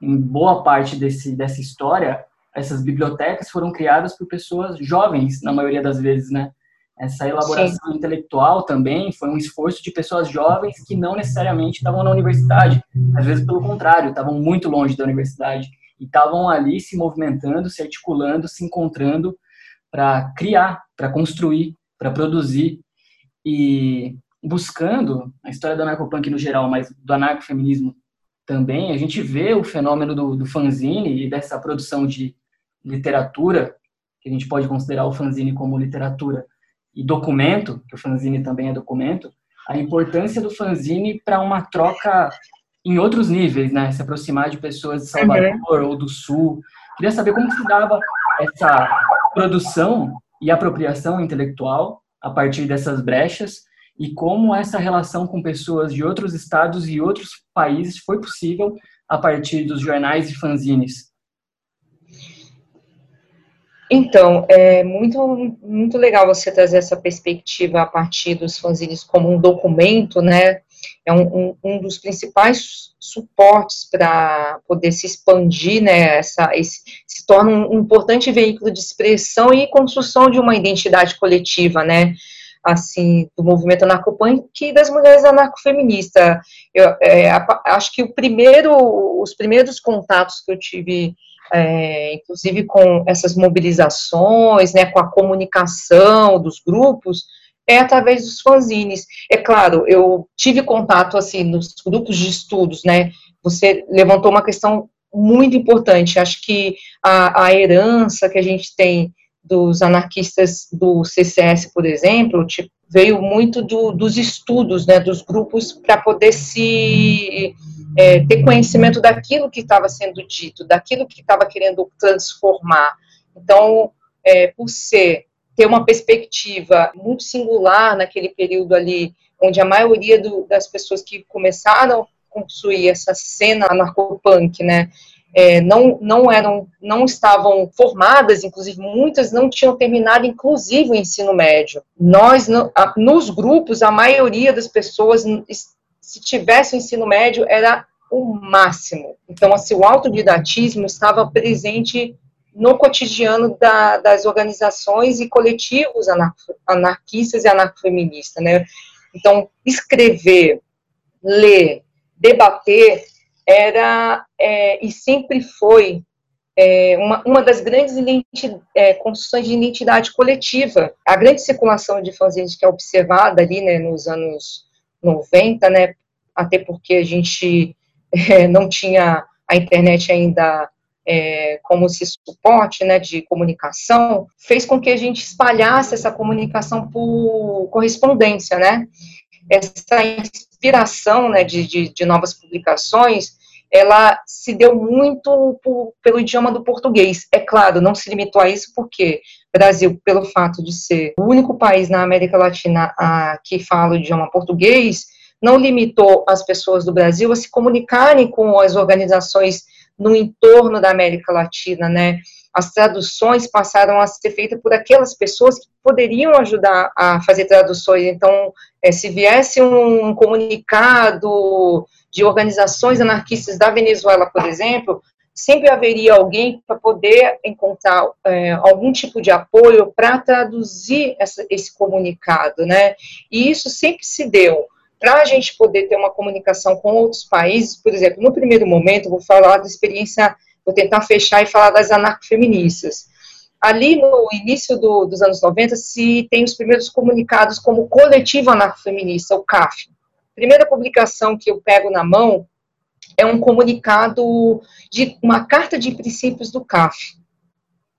em boa parte desse, dessa história essas bibliotecas foram criadas por pessoas jovens na maioria das vezes, né? Essa elaboração Sim. intelectual também foi um esforço de pessoas jovens que não necessariamente estavam na universidade, às vezes pelo contrário, estavam muito longe da universidade e estavam ali se movimentando, se articulando, se encontrando para criar, para construir, para produzir e buscando a história do anarcopunk no geral, mas do anarcofeminismo também, a gente vê o fenômeno do, do fanzine e dessa produção de literatura, que a gente pode considerar o fanzine como literatura e documento, que o fanzine também é documento, a importância do fanzine para uma troca em outros níveis, né? Se aproximar de pessoas de Salvador uhum. ou do Sul. Queria saber como se dava essa produção e apropriação intelectual a partir dessas brechas e como essa relação com pessoas de outros estados e outros países foi possível a partir dos jornais e fanzines. Então, é muito, muito legal você trazer essa perspectiva a partir dos fanzines como um documento, né? É um, um, um dos principais suportes para poder se expandir, né? Essa, esse, se torna um importante veículo de expressão e construção de uma identidade coletiva, né? assim, do movimento anarcopunk e das mulheres anarcofeministas. Eu é, acho que o primeiro, os primeiros contatos que eu tive é, inclusive com essas mobilizações, né, com a comunicação dos grupos, é através dos fanzines. É claro, eu tive contato, assim, nos grupos de estudos, né, você levantou uma questão muito importante, acho que a, a herança que a gente tem dos anarquistas do CCS, por exemplo, tipo, veio muito do, dos estudos, né, dos grupos, para poder se é, ter conhecimento daquilo que estava sendo dito, daquilo que estava querendo transformar. Então, é, por ser ter uma perspectiva muito singular naquele período ali, onde a maioria do, das pessoas que começaram a construir essa cena anarcopunk, né, é, não, não eram, não estavam formadas, inclusive muitas não tinham terminado, inclusive o ensino médio. Nós, nos grupos, a maioria das pessoas, se tivesse o ensino médio, era o máximo. Então, assim, o autodidatismo estava presente no cotidiano da, das organizações e coletivos anarquistas e anarcofeministas, né? Então, escrever, ler, debater era é, e sempre foi é, uma, uma das grandes é, construções de identidade coletiva. A grande circulação de fanzines que é observada ali né, nos anos 90, né, até porque a gente é, não tinha a internet ainda é, como se suporte né, de comunicação, fez com que a gente espalhasse essa comunicação por correspondência, né? essa inspiração né, de, de, de, novas publicações, ela se deu muito por, pelo idioma do português. É claro, não se limitou a isso porque o Brasil, pelo fato de ser o único país na América Latina a, que fala o idioma português, não limitou as pessoas do Brasil a se comunicarem com as organizações no entorno da América Latina, né? As traduções passaram a ser feitas por aquelas pessoas que poderiam ajudar a fazer traduções. Então, é, se viesse um comunicado de organizações anarquistas da Venezuela, por exemplo, sempre haveria alguém para poder encontrar é, algum tipo de apoio para traduzir essa, esse comunicado, né? E isso sempre se deu para a gente poder ter uma comunicação com outros países, por exemplo, no primeiro momento, vou falar da experiência, vou tentar fechar e falar das anarcofeministas. Ali no início do, dos anos 90, se tem os primeiros comunicados como coletivo anarcofeminista, o CAF. Primeira publicação que eu pego na mão é um comunicado de uma carta de princípios do CAF.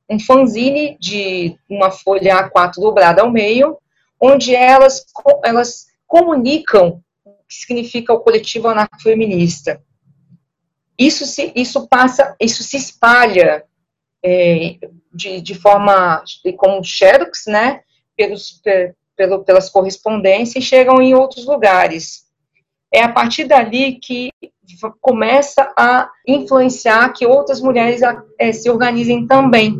Um fanzine de uma folha A4 dobrada ao meio, onde elas, elas comunicam o que significa o coletivo anarcofeminista. Isso se, isso passa, isso se espalha é, de, de forma, como xerox, né, pelos, pelo, pelas correspondências e chegam em outros lugares. É a partir dali que começa a influenciar que outras mulheres é, se organizem também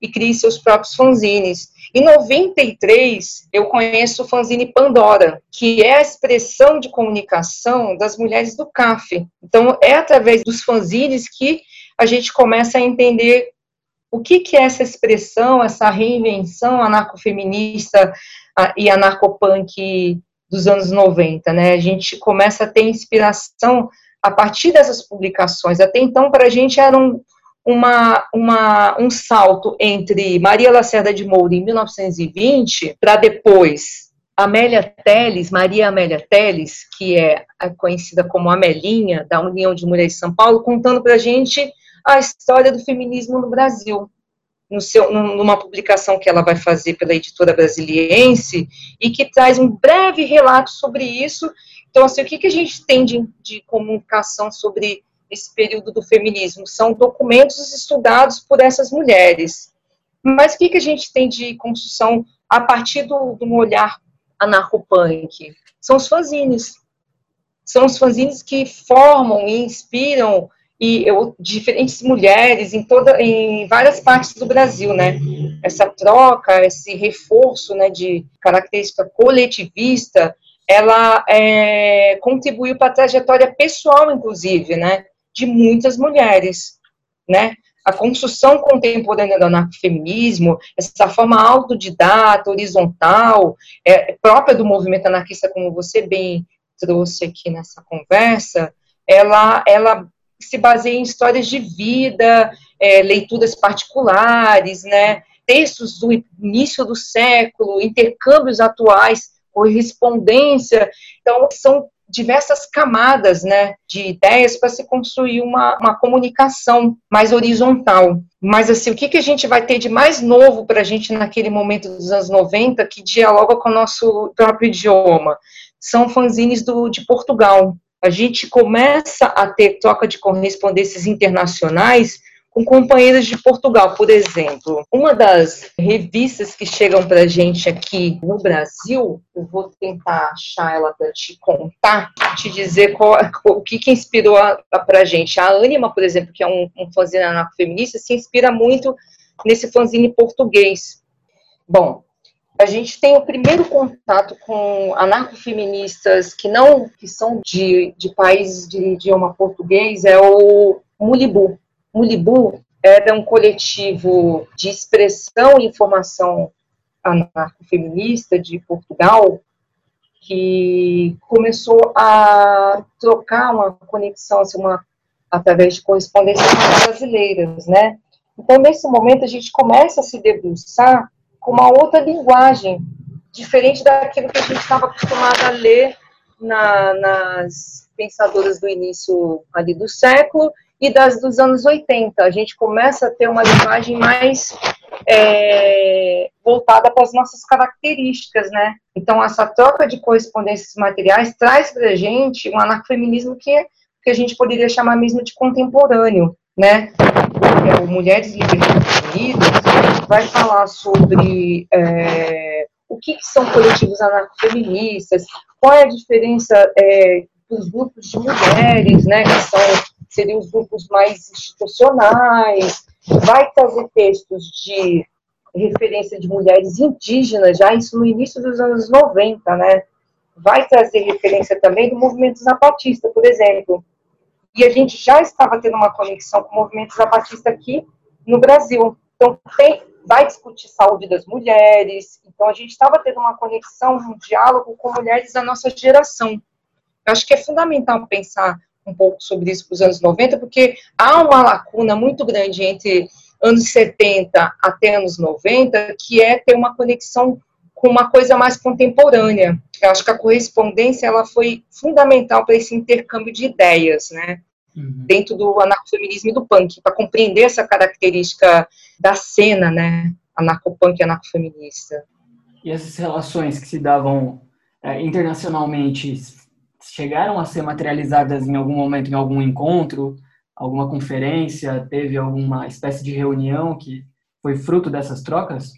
e criem seus próprios fanzines. Em 93, eu conheço o fanzine Pandora, que é a expressão de comunicação das mulheres do CAF. Então, é através dos fanzines que a gente começa a entender o que, que é essa expressão, essa reinvenção anarcofeminista e anarcopunk dos anos 90, né? A gente começa a ter inspiração a partir dessas publicações. Até então, para a gente era um, uma, uma, um salto entre Maria Lacerda de Moura em 1920 para depois Amélia Teles, Maria Amélia Teles, que é conhecida como Amelinha, da União de Mulheres de São Paulo, contando para a gente a história do feminismo no Brasil, no seu, numa publicação que ela vai fazer pela editora brasiliense, e que traz um breve relato sobre isso. Então, assim, o que, que a gente tem de, de comunicação sobre esse período do feminismo. São documentos estudados por essas mulheres. Mas o que, que a gente tem de construção a partir do, do olhar anarcopunk? São os fanzines. São os fanzines que formam e inspiram e eu, diferentes mulheres em toda em várias partes do Brasil, né? Essa troca, esse reforço, né, de característica coletivista, ela é, contribuiu para a trajetória pessoal, inclusive, né? De muitas mulheres, né? A construção contemporânea do anarcofeminismo, essa forma autodidata, horizontal, é, própria do movimento anarquista, como você bem trouxe aqui nessa conversa, ela, ela se baseia em histórias de vida, é, leituras particulares, né, textos do início do século, intercâmbios atuais, correspondência. Então, são diversas camadas né, de ideias para se construir uma, uma comunicação mais horizontal. Mas, assim, o que, que a gente vai ter de mais novo para a gente naquele momento dos anos 90 que dialoga com o nosso próprio idioma? São fanzines do, de Portugal. A gente começa a ter troca de correspondências internacionais com companheiras de Portugal, por exemplo. Uma das revistas que chegam para a gente aqui no Brasil, eu vou tentar achar ela para te contar, te dizer qual, o que, que inspirou para a gente. A Anima, por exemplo, que é um, um fanzine anarcofeminista, se inspira muito nesse fanzine português. Bom, a gente tem o primeiro contato com anarcofeministas que não que são de, de países de idioma português é o Mulibu. Mulibu era um coletivo de expressão e informação anarcofeminista de Portugal que começou a trocar uma conexão assim, uma, através de correspondências brasileiras, né? Então, nesse momento, a gente começa a se debruçar com uma outra linguagem, diferente daquilo que a gente estava acostumado a ler na, nas pensadoras do início ali do século e das dos anos 80. A gente começa a ter uma linguagem mais é, voltada para as nossas características, né? Então, essa troca de correspondências materiais traz para a gente um anarcofeminismo que, que a gente poderia chamar mesmo de contemporâneo, né? É, o Mulheres Libertas Unidas vai falar sobre é, o que, que são coletivos anarcofeministas, qual é a diferença é, dos grupos de mulheres, né, que são, seriam os grupos mais institucionais, vai trazer textos de referência de mulheres indígenas, já isso no início dos anos 90, né, vai trazer referência também do movimento zapatista, por exemplo. E a gente já estava tendo uma conexão com o movimento zapatista aqui no Brasil. Então, tem, vai discutir saúde das mulheres. Então, a gente estava tendo uma conexão, um diálogo com mulheres da nossa geração. Eu acho que é fundamental pensar um pouco sobre isso para os anos 90, porque há uma lacuna muito grande entre anos 70 até anos 90, que é ter uma conexão com uma coisa mais contemporânea. Eu acho que a correspondência ela foi fundamental para esse intercâmbio de ideias, né? Uhum. Dentro do anarcofeminismo e do punk, para compreender essa característica da cena, né? Anarcopunk e anarcofeminista. E essas relações que se davam é, internacionalmente chegaram a ser materializadas em algum momento, em algum encontro, alguma conferência, teve alguma espécie de reunião que foi fruto dessas trocas?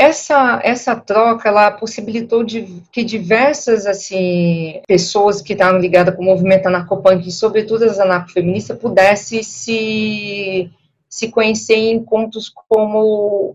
essa, essa troca ela possibilitou de, que diversas assim pessoas que estavam ligadas com o movimento anarcopunk e sobretudo as anarcofeministas pudessem se se conhecer em encontros como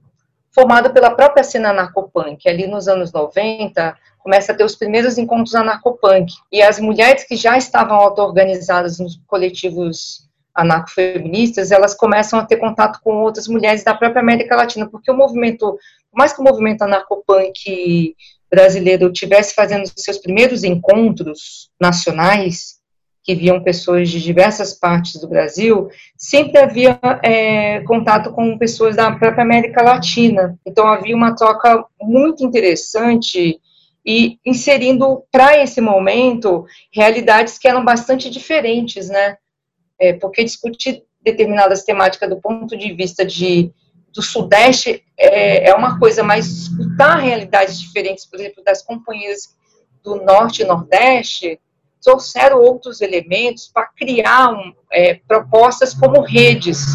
formado pela própria cena anarcopunk. Ali nos anos 90, começa a ter os primeiros encontros anarcopunk. E as mulheres que já estavam auto-organizadas nos coletivos anarcofeministas, elas começam a ter contato com outras mulheres da própria América Latina, porque o movimento por mais que o movimento anarcopunk brasileiro tivesse fazendo seus primeiros encontros nacionais, que viam pessoas de diversas partes do Brasil, sempre havia é, contato com pessoas da própria América Latina. Então havia uma troca muito interessante e inserindo para esse momento realidades que eram bastante diferentes, né? É, porque discutir determinadas temáticas do ponto de vista de do Sudeste é, é uma coisa, mas escutar realidades diferentes, por exemplo, das companhias do Norte e Nordeste, trouxeram outros elementos para criar um, é, propostas como redes.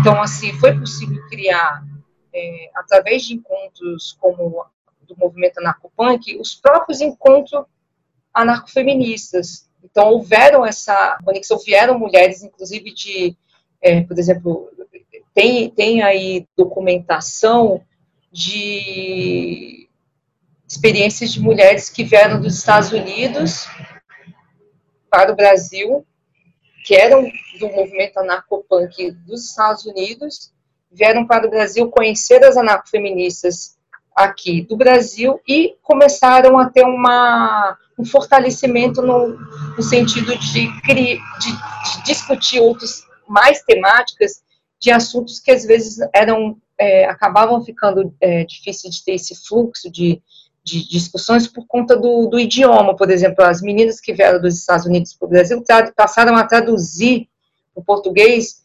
Então, assim, foi possível criar, é, através de encontros como do movimento anarcopunk, os próprios encontros anarcofeministas. Então, houveram essa conexão, vieram mulheres, inclusive, de, é, por exemplo, tem, tem aí documentação de experiências de mulheres que vieram dos Estados Unidos para o Brasil, que eram do movimento anarcopunk dos Estados Unidos, vieram para o Brasil conhecer as anarcofeministas aqui do Brasil e começaram a ter uma, um fortalecimento no, no sentido de, de, de discutir outras mais temáticas de assuntos que às vezes eram é, acabavam ficando é, difíceis de ter esse fluxo de, de discussões por conta do, do, idioma, por exemplo, as meninas que vieram dos Estados Unidos para o Brasil passaram a traduzir o português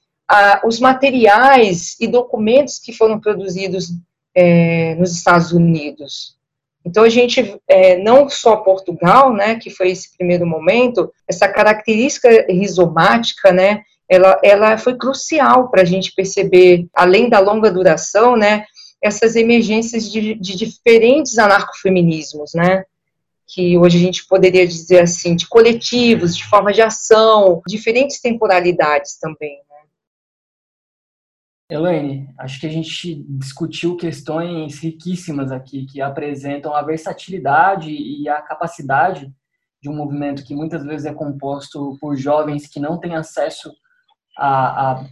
os materiais e documentos que foram produzidos é, nos Estados Unidos. Então a gente, é, não só Portugal, né, que foi esse primeiro momento, essa característica rizomática, né, ela, ela foi crucial para a gente perceber, além da longa duração, né, essas emergências de, de diferentes anarcofeminismos, né, que hoje a gente poderia dizer assim, de coletivos, de forma de ação, diferentes temporalidades também. Né. Elaine, acho que a gente discutiu questões riquíssimas aqui, que apresentam a versatilidade e a capacidade de um movimento que muitas vezes é composto por jovens que não têm acesso a, a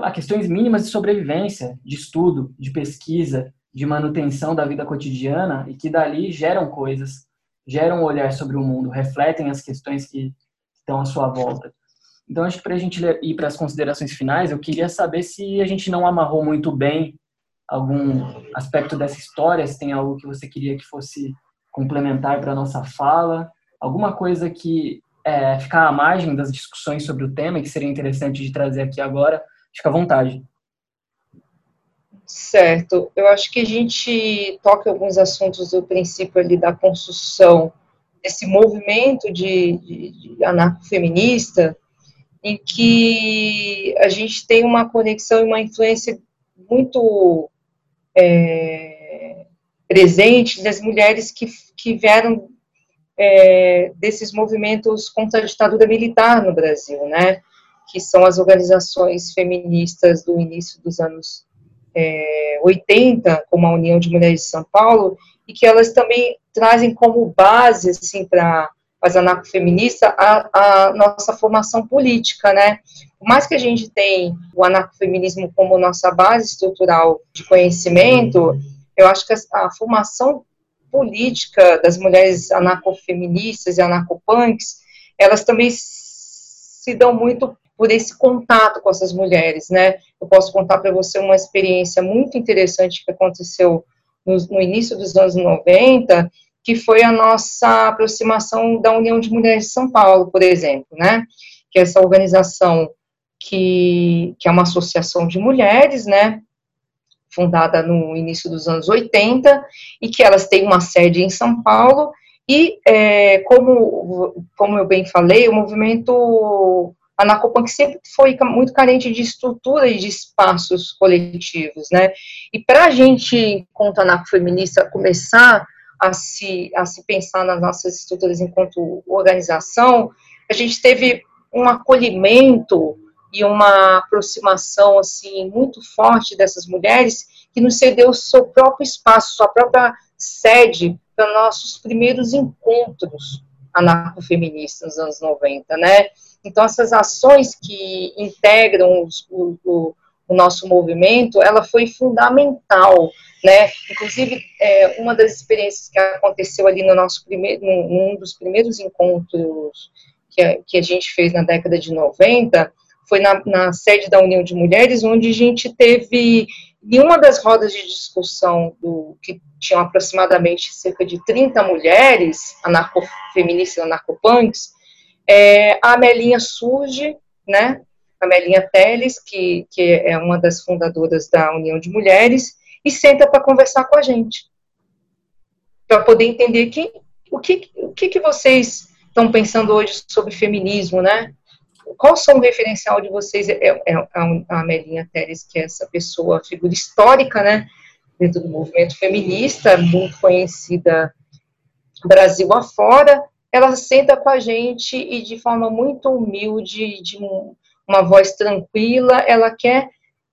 lá, questões mínimas de sobrevivência, de estudo, de pesquisa, de manutenção da vida cotidiana e que dali geram coisas, geram um olhar sobre o mundo, refletem as questões que estão à sua volta. Então, acho que para a gente ir para as considerações finais, eu queria saber se a gente não amarrou muito bem algum aspecto dessa história, se tem algo que você queria que fosse complementar para a nossa fala, alguma coisa que é, ficar à margem das discussões sobre o tema, que seria interessante de trazer aqui agora, fica à vontade. Certo. Eu acho que a gente toca alguns assuntos do princípio ali da construção desse movimento de, de, de anarcofeminista, em que a gente tem uma conexão e uma influência muito é, presente das mulheres que, que vieram é, desses movimentos contra a ditadura militar no Brasil, né? Que são as organizações feministas do início dos anos é, 80, como a União de Mulheres de São Paulo, e que elas também trazem como base, assim, para as anarcofeministas, a, a nossa formação política, né? Por mais que a gente tenha o anarcofeminismo como nossa base estrutural de conhecimento, eu acho que a, a formação política das mulheres anarcofeministas e anarcopunks, elas também se dão muito por esse contato com essas mulheres, né? Eu posso contar para você uma experiência muito interessante que aconteceu no, no, início dos anos 90, que foi a nossa aproximação da União de Mulheres de São Paulo, por exemplo, né? Que é essa organização que, que é uma associação de mulheres, né? Fundada no início dos anos 80, e que elas têm uma sede em São Paulo, e é, como, como eu bem falei, o movimento a Nacopan sempre foi muito carente de estrutura e de espaços coletivos, né? E para a gente, enquanto anarcofeminista, começar a se, a se pensar nas nossas estruturas enquanto organização, a gente teve um acolhimento e uma aproximação, assim, muito forte dessas mulheres que nos cedeu seu próprio espaço, sua própria sede para nossos primeiros encontros anarcofeministas nos anos 90, né? Então, essas ações que integram os, o, o, o, nosso movimento, ela foi fundamental, né? Inclusive, é, uma das experiências que aconteceu ali no nosso primeiro, num dos primeiros encontros que a, que a gente fez na década de 90, foi na, na sede da União de Mulheres, onde a gente teve, em uma das rodas de discussão, do, que tinham aproximadamente cerca de 30 mulheres, anarcofeministas, anarcopunks, é, a Amelinha surge, né? A Amelinha Teles, que, que é uma das fundadoras da União de Mulheres, e senta para conversar com a gente, para poder entender o, que, o que, que vocês estão pensando hoje sobre feminismo, né? Qual são o referencial de vocês? É, é, é a Amelinha Teles, que é essa pessoa, figura histórica, né? Dentro do movimento feminista, muito conhecida Brasil afora, ela senta com a gente e de forma muito humilde, de uma voz tranquila, ela quer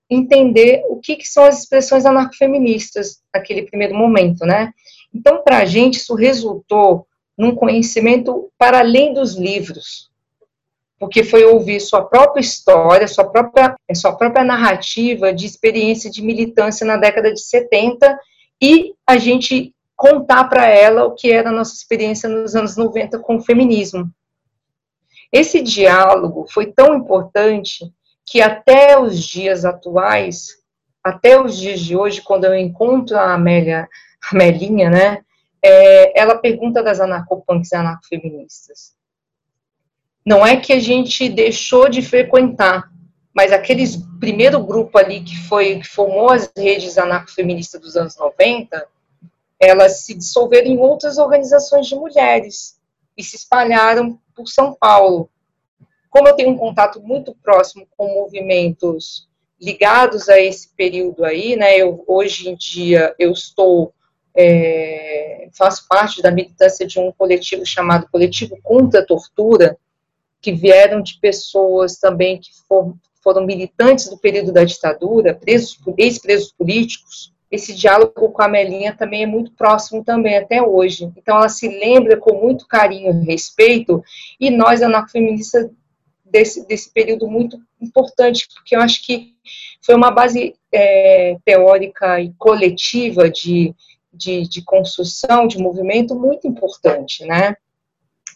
entender o que, que são as expressões anarcofeministas naquele primeiro momento, né? Então, para a gente, isso resultou num conhecimento para além dos livros, porque foi ouvir sua própria história, sua própria, sua própria narrativa de experiência de militância na década de 70 e a gente contar para ela o que era a nossa experiência nos anos 90 com o feminismo. Esse diálogo foi tão importante que até os dias atuais, até os dias de hoje, quando eu encontro a Amélia, a Melinha, né, é, ela pergunta das anarcopunks e anarcofeministas. Não é que a gente deixou de frequentar, mas aqueles primeiro grupo ali que foi que formou as redes anarcofeministas dos anos 90, elas se dissolveram em outras organizações de mulheres e se espalharam por São Paulo. Como eu tenho um contato muito próximo com movimentos ligados a esse período aí, né, eu, hoje em dia eu estou, é, faço parte da militância de um coletivo chamado Coletivo Contra a Tortura, que vieram de pessoas também que for, foram militantes do período da ditadura, presos, ex-presos políticos, esse diálogo com a Melinha também é muito próximo também até hoje. Então ela se lembra com muito carinho e respeito, e nós, anarcofeministas, desse, desse período muito importante, porque eu acho que foi uma base é, teórica e coletiva de, de, de construção, de movimento muito importante, né?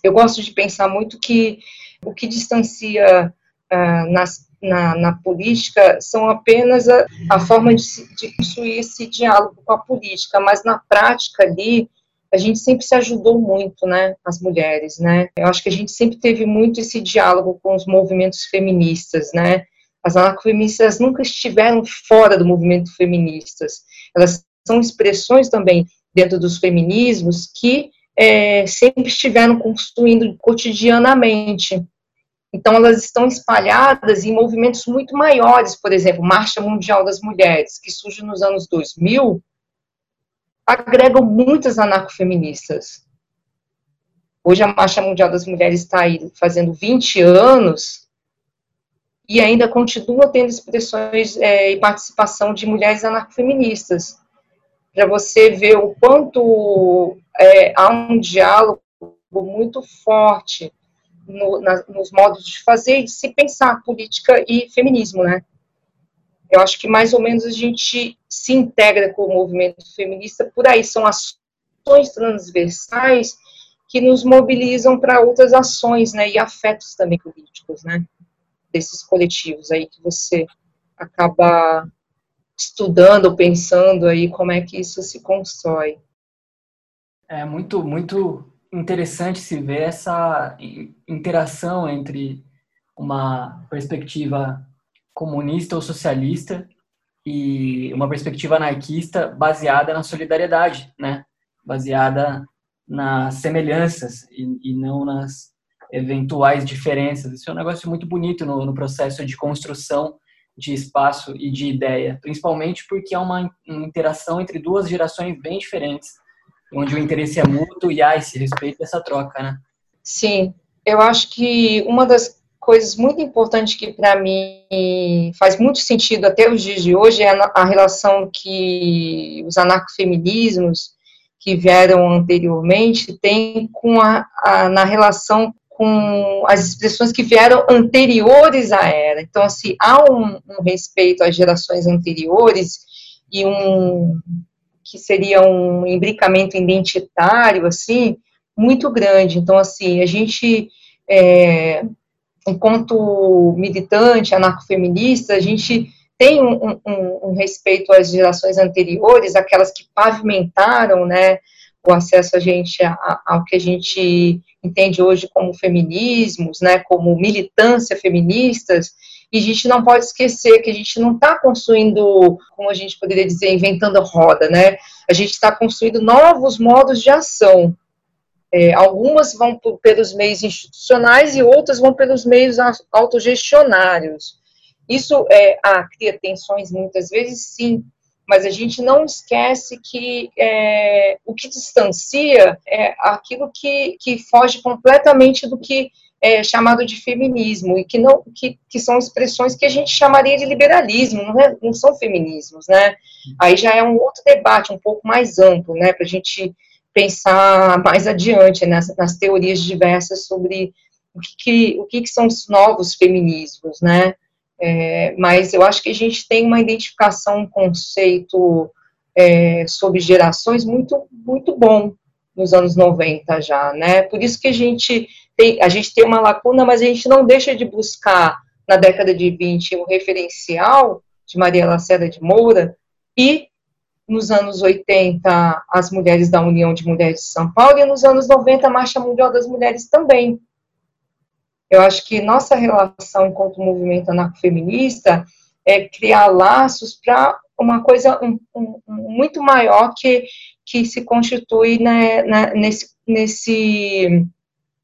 Eu gosto de pensar muito que o que distancia ah, nas na, na política são apenas a, a forma de, de construir esse diálogo com a política, mas na prática ali a gente sempre se ajudou muito, né, as mulheres, né? Eu acho que a gente sempre teve muito esse diálogo com os movimentos feministas, né? As anarcofeministas nunca estiveram fora do movimento feministas. Elas são expressões também dentro dos feminismos que é, sempre estiveram construindo cotidianamente. Então, elas estão espalhadas em movimentos muito maiores, por exemplo, Marcha Mundial das Mulheres, que surge nos anos 2000, agregam muitas anarcofeministas. Hoje a Marcha Mundial das Mulheres está aí fazendo 20 anos e ainda continua tendo expressões é, e participação de mulheres anarcofeministas. Para você ver o quanto é, há um diálogo muito forte no, na, nos modos de fazer e de se pensar política e feminismo, né? Eu acho que mais ou menos a gente se integra com o movimento feminista por aí. São ações transversais que nos mobilizam para outras ações, né? E afetos também políticos, né? Desses coletivos aí que você acaba estudando, pensando aí como é que isso se constrói. É muito, muito interessante se ver essa interação entre uma perspectiva comunista ou socialista e uma perspectiva anarquista baseada na solidariedade, né? Baseada nas semelhanças e, e não nas eventuais diferenças. Isso é um negócio muito bonito no, no, processo de construção de espaço e de ideia, principalmente porque é uma, uma interação entre duas gerações bem diferentes onde o interesse é mútuo e há esse respeito essa troca, né? Sim, eu acho que uma das coisas muito importantes que para mim faz muito sentido até os dias de hoje é a, relação que os anarcofeminismos que vieram anteriormente têm com a, a, na relação com as expressões que vieram anteriores à era. Então, assim, há um, um respeito às gerações anteriores e um, que seria um imbricamento identitário, assim, muito grande. Então, assim, a gente, é, enquanto militante, anarcofeminista, a gente tem um, um, um, respeito às gerações anteriores, aquelas que pavimentaram, né, o acesso a gente a, a, ao que a gente entende hoje como feminismos, né, como militância feministas, e a gente não pode esquecer que a gente não está construindo, como a gente poderia dizer, inventando roda, né? A gente está construindo novos modos de ação. É, algumas vão pelos meios institucionais e outras vão pelos meios autogestionários. Isso é, ah, cria tensões muitas vezes, sim, mas a gente não esquece que é, o que distancia é aquilo que, que foge completamente do que é, chamado de feminismo, e que, não, que, que são expressões que a gente chamaria de liberalismo, não, é, não são feminismos, né? Aí já é um outro debate, um pouco mais amplo, né, para a gente pensar mais adiante nas, nas teorias diversas sobre o que, que o que, que, são os novos feminismos, né? É, mas eu acho que a gente tem uma identificação, um conceito é, sobre gerações muito, muito bom nos anos 90 já, né? Por isso que a gente tem, a gente tem uma lacuna, mas a gente não deixa de buscar na década de 20 um referencial de Maria Lacerda de Moura e nos anos 80 as mulheres da União de Mulheres de São Paulo e nos anos 90 a Marcha Mundial das Mulheres também. Eu acho que nossa relação enquanto movimento anarcofeminista é criar laços para uma coisa um, um, muito maior que, que se constitui né, na, nesse, nesse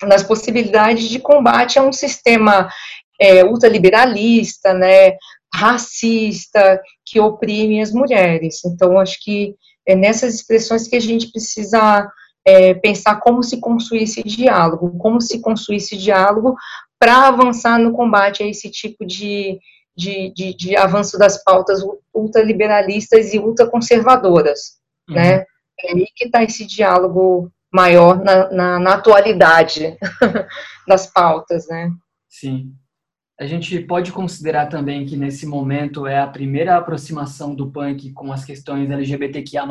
nas possibilidades de combate a um sistema é, ultraliberalista, né, racista, que oprime as mulheres. Então, acho que é nessas expressões que a gente precisa é, pensar como se construir esse diálogo, como se construir esse diálogo para avançar no combate a esse tipo de, de, de, de avanço das pautas ultraliberalistas e ultraconservadoras, uhum. né? É aí que está esse diálogo maior na, na, na atualidade das pautas, né? Sim. A gente pode considerar também que nesse momento é a primeira aproximação do punk com as questões LGBTQIA+.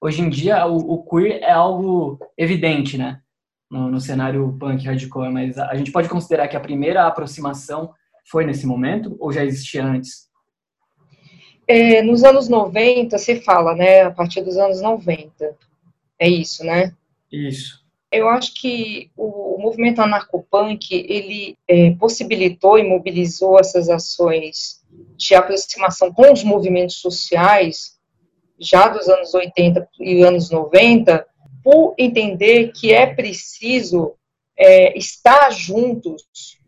Hoje em dia o, o queer é algo evidente, né? No, no, cenário punk hardcore, mas a, a gente pode considerar que a primeira aproximação foi nesse momento ou já existia antes? É, nos anos 90, se fala, né? A partir dos anos 90. É isso, né? Isso. Eu acho que o movimento anarcopunk, ele é, possibilitou e mobilizou essas ações de aproximação com os movimentos sociais, já dos anos 80 e anos 90, por entender que é preciso é, estar juntos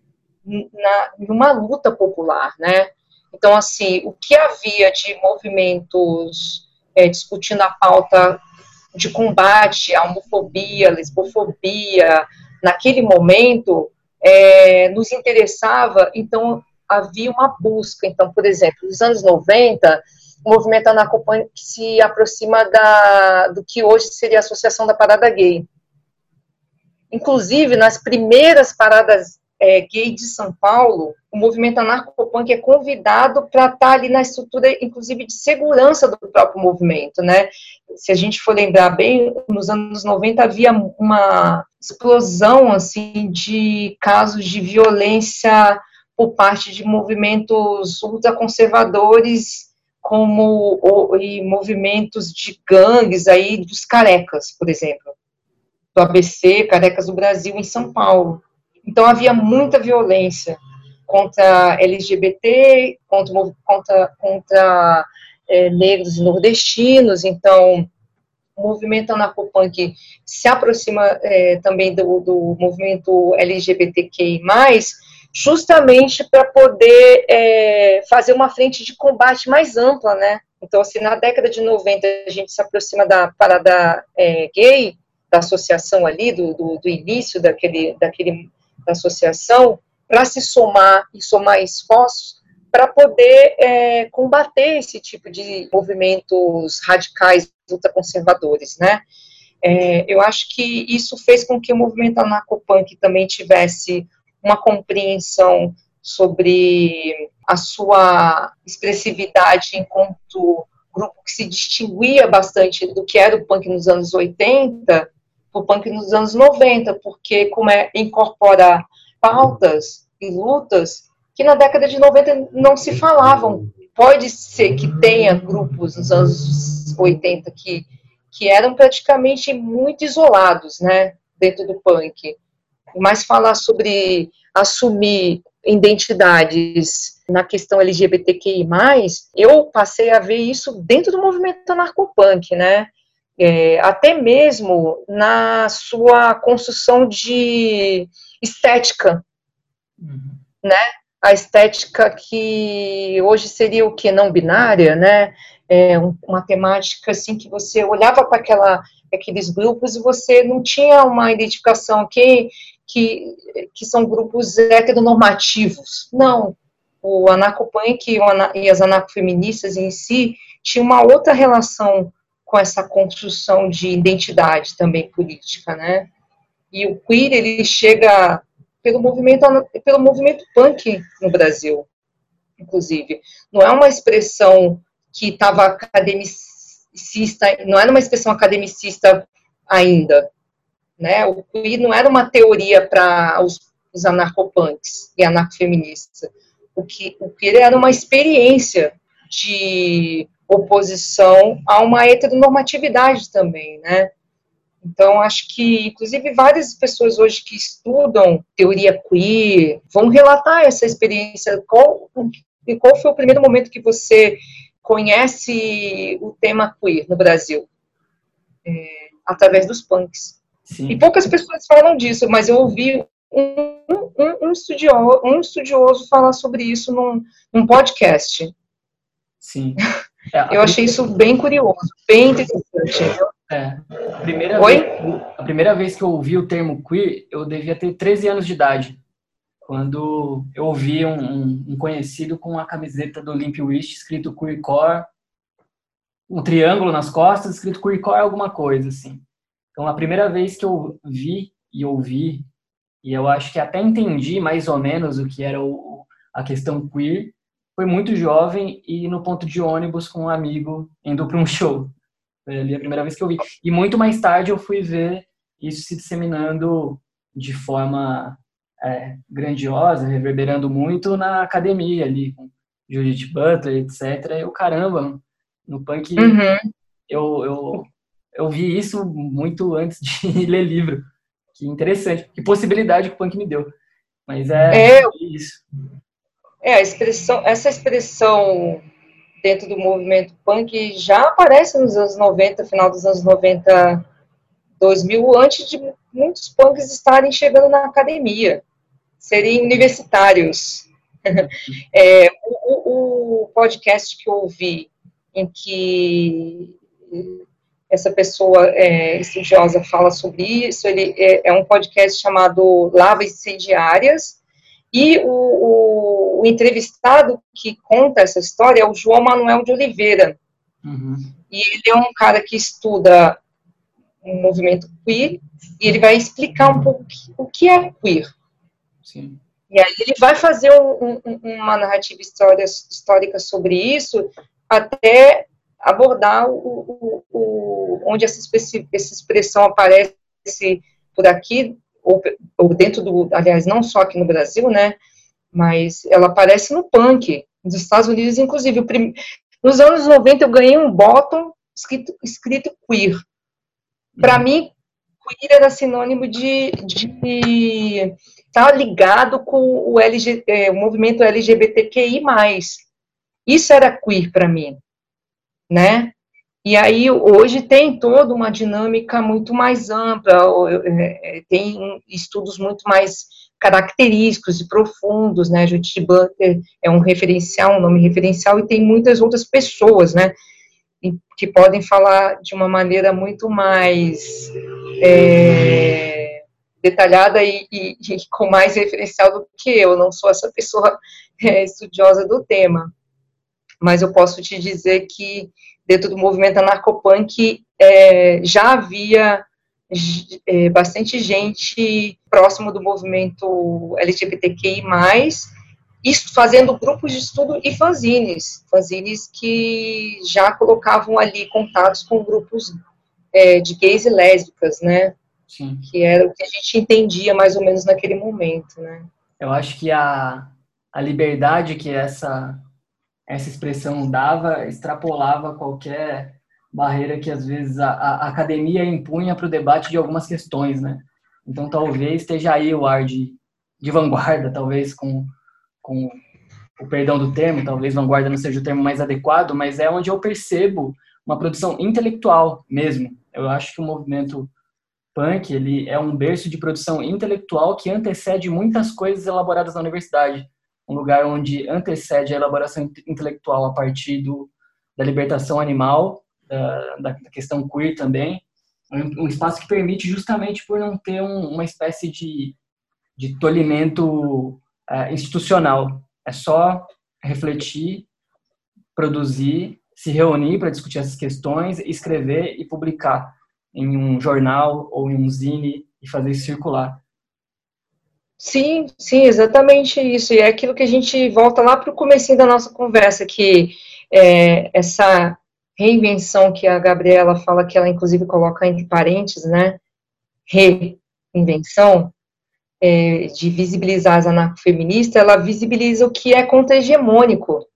na, numa luta popular, né? Então, assim, o que havia de movimentos é, discutindo a pauta de combate à homofobia, lesbofobia, naquele momento, é, nos interessava, então havia uma busca. Então, por exemplo, nos anos 90, o movimento anarcopunk se aproxima da, do que hoje seria a Associação da Parada Gay. Inclusive, nas primeiras paradas é, gay de São Paulo, o movimento anarcopunk é convidado para estar tá ali na estrutura, inclusive, de segurança do próprio movimento, né? Se a gente for lembrar bem, nos anos 90 havia uma explosão, assim, de casos de violência por parte de movimentos ultraconservadores como o, e movimentos de gangues aí dos carecas, por exemplo, do ABC, Carecas do Brasil, em São Paulo. Então havia muita violência contra LGBT, contra, contra, contra é, negros e nordestinos, então o movimento anarcopunk se aproxima é, também do, do movimento LGBTQI+, justamente para poder é, fazer uma frente de combate mais ampla, né? Então, se na década de 90 a gente se aproxima da parada é, gay, da associação ali, do, do, do, início daquele, daquele, da associação, para se somar e somar esforços para poder é, combater esse tipo de movimentos radicais ultraconservadores, né? É, eu acho que isso fez com que o movimento anarcopunk também tivesse uma compreensão sobre a sua expressividade enquanto grupo que se distinguia bastante do que era o punk nos anos 80 o punk nos anos 90, porque como é, incorpora pautas e lutas que na década de 90 não se falavam. Pode ser que tenha grupos nos anos 80 que, que eram praticamente muito isolados, né, dentro do punk mas falar sobre assumir identidades na questão LGBTQI+, eu passei a ver isso dentro do movimento anarcopunk, né? É, até mesmo na sua construção de estética, uhum. né? A estética que hoje seria o que não binária, né? É uma temática assim que você olhava para aquela aqueles grupos e você não tinha uma identificação quem que, que são grupos heteronormativos. Não. O anarcopunk e as anarcofeministas em si tinham uma outra relação com essa construção de identidade também política, né? E o queer, ele chega pelo movimento, pelo movimento punk no Brasil, inclusive. Não é uma expressão que estava academicista, não era uma expressão academicista ainda, né? O queer não era uma teoria para os, os anarcopunks e anarcofeministas. O que o queer era uma experiência de oposição a uma heteronormatividade também, né? Então, acho que, inclusive, várias pessoas hoje que estudam teoria queer vão relatar essa experiência. Qual, qual foi o primeiro momento que você conhece o tema queer no Brasil? É, através dos punks. Sim. E poucas pessoas falam disso, mas eu ouvi um, um, um, estudioso, um estudioso falar sobre isso num, num podcast. Sim. É, eu achei isso bem curioso, bem interessante. É, a primeira, Oi? Vez, a primeira vez que eu ouvi o termo queer, eu devia ter 13 anos de idade, quando eu ouvi um, um, um conhecido com a camiseta do Limp Wish escrito queercore, um triângulo nas costas, escrito queercore alguma coisa, assim. Então, a primeira vez que eu vi e ouvi, e eu acho que até entendi mais ou menos o que era o, a questão queer, foi muito jovem e no ponto de ônibus com um amigo indo para um show. Foi ali a primeira vez que eu vi. E muito mais tarde eu fui ver isso se disseminando de forma é, grandiosa, reverberando muito na academia ali, com Judith Butler, etc. Eu, caramba, no punk uhum. eu, eu eu vi isso muito antes de ler livro. Que interessante, que possibilidade que o punk me deu. Mas é, é isso. É, expressão, essa expressão dentro do movimento punk já aparece nos anos 90, final dos anos 90, 2000, antes de muitos punks estarem chegando na academia, serem universitários. É, o, o, podcast que eu ouvi, em que essa pessoa é, estudiosa fala sobre isso. Ele é, é um podcast chamado Lava Incendiárias, e o, o, o, entrevistado que conta essa história é o João Manuel de Oliveira. Uhum. E ele é um cara que estuda o um movimento queer, e ele vai explicar um pouco o que é queer. Sim. E aí ele vai fazer um, um, uma narrativa história, histórica sobre isso, até abordar o, o, onde essa, essa expressão aparece por aqui, ou, ou, dentro do, aliás, não só aqui no Brasil, né, mas ela aparece no punk, nos Estados Unidos, inclusive. Prim, nos anos 90 eu ganhei um bottom escrito, escrito queer. Para uhum. mim, queer era sinônimo de, de estar tá ligado com o, LG, é, o movimento LGBTQI+. Isso era queer para mim, né? E aí, hoje tem toda uma dinâmica muito mais ampla, é, é, tem estudos muito mais característicos e profundos, né, Judith Butler é um referencial, um nome referencial, e tem muitas outras pessoas, né, que podem falar de uma maneira muito mais é, detalhada e, e, e, com mais referencial do que eu, não sou essa pessoa é, estudiosa do tema, mas eu posso te dizer que dentro do movimento anarcopunk é, já havia é, bastante gente próximo do movimento LGBTQI+, isso fazendo grupos de estudo e fanzines, fanzines que já colocavam ali contatos com grupos é, de gays e lésbicas, né? Sim. Que era o que a gente entendia mais ou menos naquele momento, né? Eu acho que a, a liberdade que essa essa expressão dava extrapolava qualquer barreira que às vezes a, a academia impunha para o debate de algumas questões, né? Então talvez esteja aí o ar de, de vanguarda, talvez com, com o perdão do termo, talvez vanguarda não seja o termo mais adequado, mas é onde eu percebo uma produção intelectual mesmo. Eu acho que o movimento punk ele é um berço de produção intelectual que antecede muitas coisas elaboradas na universidade um lugar onde antecede a elaboração intelectual a partir do, da libertação animal, da, da questão queer também, um, espaço que permite justamente por não ter um, uma espécie de, de tolimento uh, institucional. É só refletir, produzir, se reunir para discutir essas questões, escrever e publicar em um jornal ou em um zine e fazer circular. Sim, sim, exatamente isso. E é aquilo que a gente volta lá para o começo da nossa conversa, que é, essa reinvenção que a Gabriela fala, que ela inclusive coloca entre parênteses, né? Reinvenção, é, de visibilizar as anarcofeministas, ela visibiliza o que é contra-hegemônico,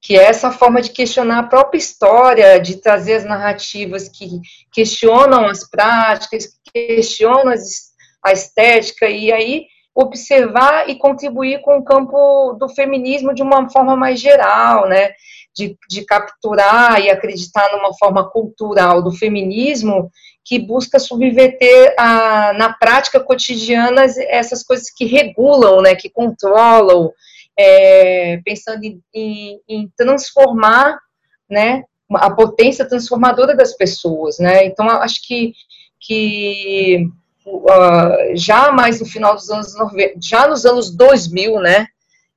que é essa forma de questionar a própria história, de trazer as narrativas que questionam as práticas, que questionam as a estética, e aí observar e contribuir com o campo do feminismo de uma forma mais geral, né? De, de capturar e acreditar numa forma cultural do feminismo que busca subverter a, na prática cotidiana essas coisas que regulam, né, que controlam, é, pensando em, em, em, transformar, né, a potência transformadora das pessoas, né, então acho que, que uh, já mais no final dos anos 90, já nos anos 2000, né,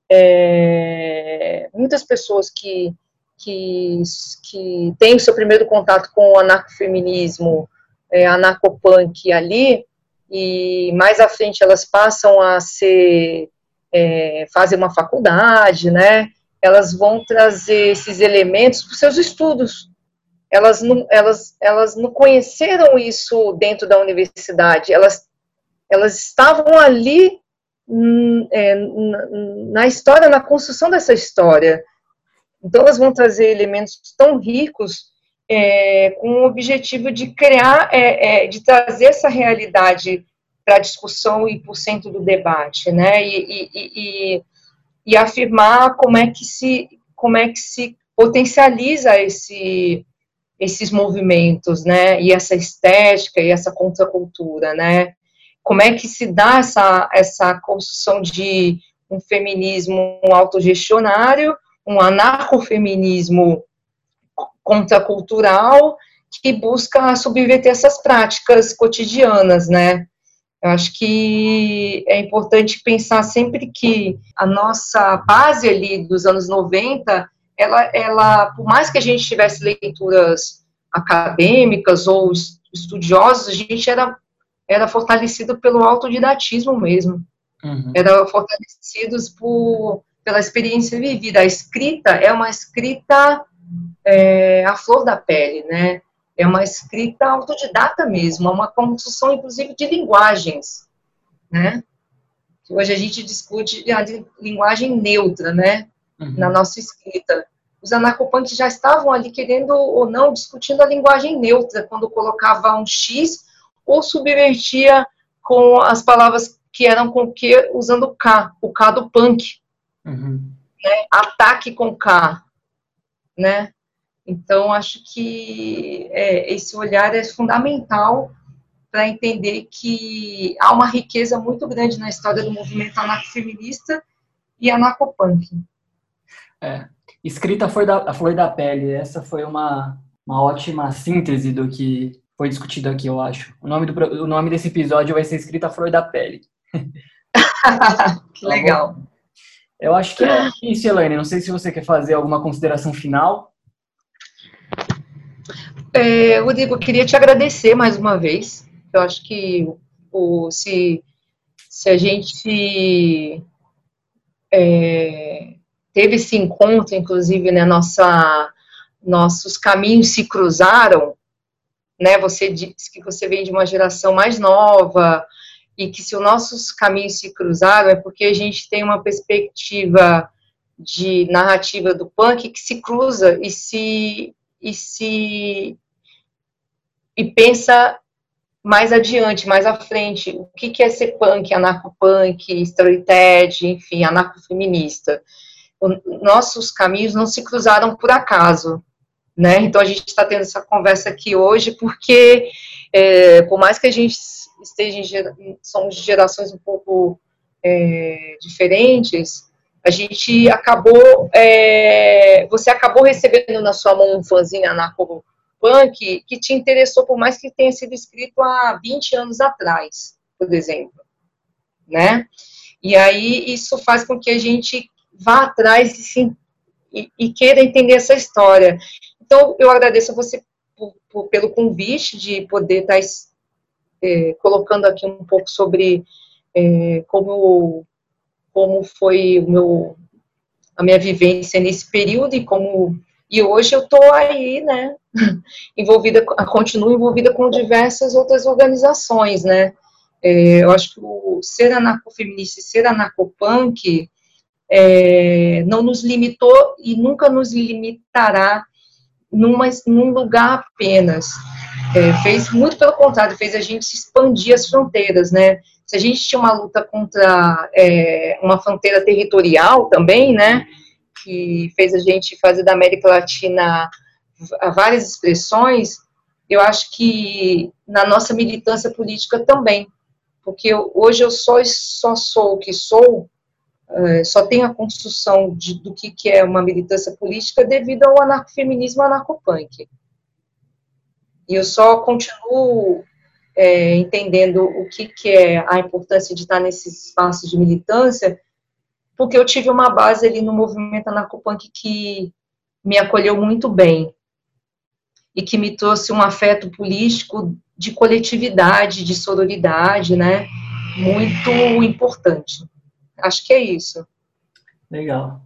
é, muitas pessoas que, que, que têm o seu primeiro contato com o anarcofeminismo, é, anarcopunk ali, e mais à frente elas passam a ser, é, fazem uma faculdade, né, elas vão trazer esses elementos para os seus estudos, elas não, elas, elas não conheceram isso dentro da universidade, elas, elas estavam ali hum, é, na história, na construção dessa história. Então, elas vão trazer elementos tão ricos é, com o objetivo de criar, é, é de trazer essa realidade para a discussão e para o centro do debate, né? E, e, e, e, afirmar como é que se como é que se potencializa esse esses movimentos, né, e essa estética e essa contracultura, né? Como é que se dá essa, essa construção de um feminismo autogestionário, um anarcofeminismo contracultural que busca subverter essas práticas cotidianas, né? Eu acho que é importante pensar sempre que a nossa base ali dos anos 90, ela, ela por mais que a gente tivesse leituras acadêmicas ou estudiosos, a gente era, era fortalecido pelo autodidatismo mesmo. Uhum. Era fortalecidos por, pela experiência vivida. A escrita é uma escrita é, à flor da pele, né? É uma escrita autodidata mesmo, é uma construção, inclusive, de linguagens, né? Hoje a gente discute a linguagem neutra, né? Uhum. Na nossa escrita. Os anarcopunks já estavam ali querendo ou não discutindo a linguagem neutra, quando colocava um X ou subvertia com as palavras que eram com Q, usando o K, o K do punk. Uhum. Né? Ataque com K, né? Então, acho que é, esse olhar é fundamental para entender que há uma riqueza muito grande na história do movimento anarcofeminista e anarcopunk. É, escrita foi da, a flor da pele, essa foi uma, uma ótima síntese do que foi discutido aqui, eu acho. O nome, do, o nome desse episódio vai ser Escrita a Flor da Pele. que legal. Eu acho que é isso, Elaine. Não sei se você quer fazer alguma consideração final. É, Rodrigo, eu queria te agradecer mais uma vez. Eu acho que o, se, se a gente é, teve esse encontro, inclusive, né, nossa, nossos caminhos se cruzaram, né, você disse que você vem de uma geração mais nova, e que se os nossos caminhos se cruzaram é porque a gente tem uma perspectiva de narrativa do punk que se cruza e se e se e pensa mais adiante, mais à frente, o que, que é ser punk, anarcopunk, storytelling, enfim, anarcofeminista. Nossos caminhos não se cruzaram por acaso, né? Então a gente está tendo essa conversa aqui hoje porque, é, por mais que a gente esteja em, somos gerações um pouco é, diferentes, a gente acabou, é, você acabou recebendo na sua mão um fãzinho anarco punk que te interessou, por mais que tenha sido escrito há 20 anos atrás, por exemplo, né? E aí isso faz com que a gente vá atrás e, se, e, e queira entender essa história. Então, eu agradeço a você por, por, pelo convite de poder estar é, colocando aqui um pouco sobre é, como, como foi o meu, a minha vivência nesse período e como e hoje eu estou aí, né, envolvida, continuo envolvida com diversas outras organizações, né. É, eu acho que o ser anarcofeminista e ser anarcopunk é, não nos limitou e nunca nos limitará numa, num lugar apenas. É, fez muito pelo contrário, fez a gente expandir as fronteiras, né? Se a gente tinha uma luta contra é, uma fronteira territorial também, né? que fez a gente fazer da América Latina várias expressões, eu acho que na nossa militância política também, porque hoje eu só, só sou o que sou, só tenho a construção de, do que, que é uma militância política devido ao anarcofeminismo anarcopunk. E eu só continuo é, entendendo o que, que é a importância de estar nesses espaços de militância porque eu tive uma base ali no movimento anarcopunk que me acolheu muito bem e que me trouxe um afeto político de coletividade, de sororidade, né? Muito importante. Acho que é isso. Legal.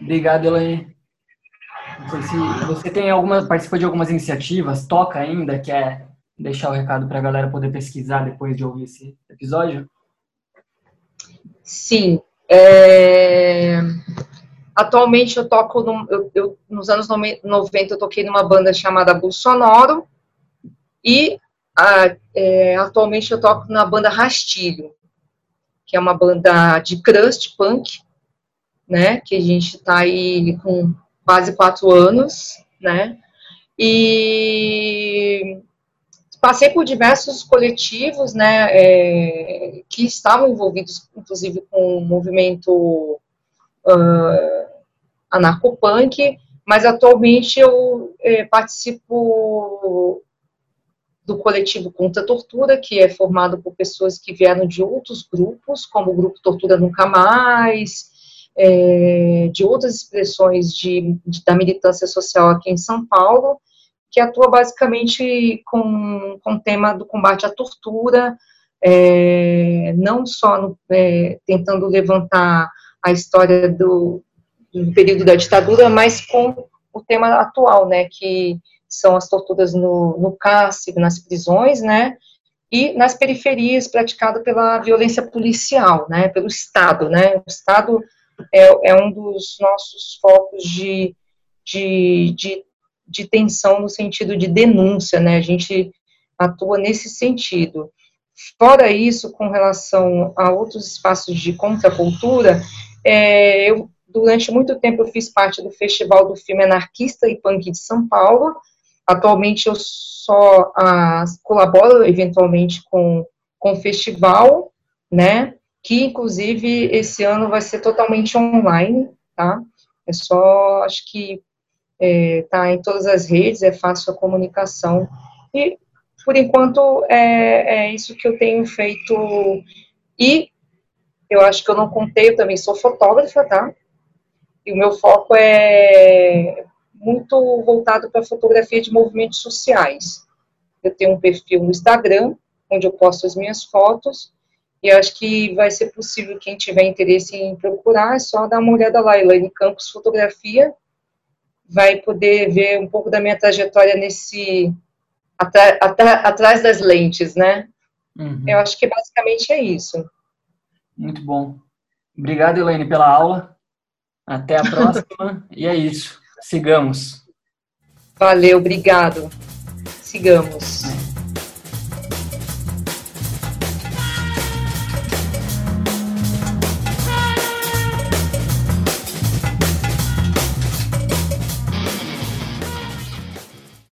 Obrigado, Elaine. Não sei se você tem alguma, participou de algumas iniciativas, toca ainda, quer deixar o recado para a galera poder pesquisar depois de ouvir esse episódio? Sim, é... Atualmente eu toco, no, eu, eu, nos anos 90 eu toquei numa banda chamada Bolsonaro e a, é, atualmente eu toco na banda Rastilho, que é uma banda de crust punk, né, que a gente está aí com quase quatro anos, né, e passei por diversos coletivos, né, é, que estavam envolvidos, inclusive, com o movimento uh, anarcopunk, mas atualmente eu é, participo do coletivo Contra Tortura, que é formado por pessoas que vieram de outros grupos, como o Grupo Tortura Nunca Mais, é, de outras expressões de, de, da militância social aqui em São Paulo, que atua basicamente com, com o tema do combate à tortura, é, não só no, é, tentando levantar a história do, do período da ditadura, mas com o tema atual, né, que são as torturas no, no cárcere, nas prisões, né, e nas periferias praticado pela violência policial, né, pelo Estado, né, o Estado é, é um dos nossos focos de, de, de, de tensão no sentido de denúncia, né, a gente atua nesse sentido. Fora isso, com relação a outros espaços de contracultura, é, eu, durante muito tempo, eu fiz parte do Festival do Filme Anarquista e Punk de São Paulo, Atualmente eu só ah, colaboro eventualmente com, com o festival, né? Que inclusive esse ano vai ser totalmente online, tá? É só, acho que é, tá em todas as redes, é fácil a comunicação. E por enquanto é, é isso que eu tenho feito. E eu acho que eu não contei, eu também sou fotógrafa, tá? E o meu foco é muito voltado para fotografia de movimentos sociais. Eu tenho um perfil no Instagram, onde eu posto as minhas fotos, e acho que vai ser possível, quem tiver interesse em procurar, é só dar uma olhada lá, Elaine Campos Fotografia, vai poder ver um pouco da minha trajetória nesse, atrás das lentes, né? Uhum. Eu acho que basicamente é isso. Muito bom. Obrigado, Elaine, pela aula. Até a próxima. e é isso. Sigamos. Valeu, obrigado. Sigamos.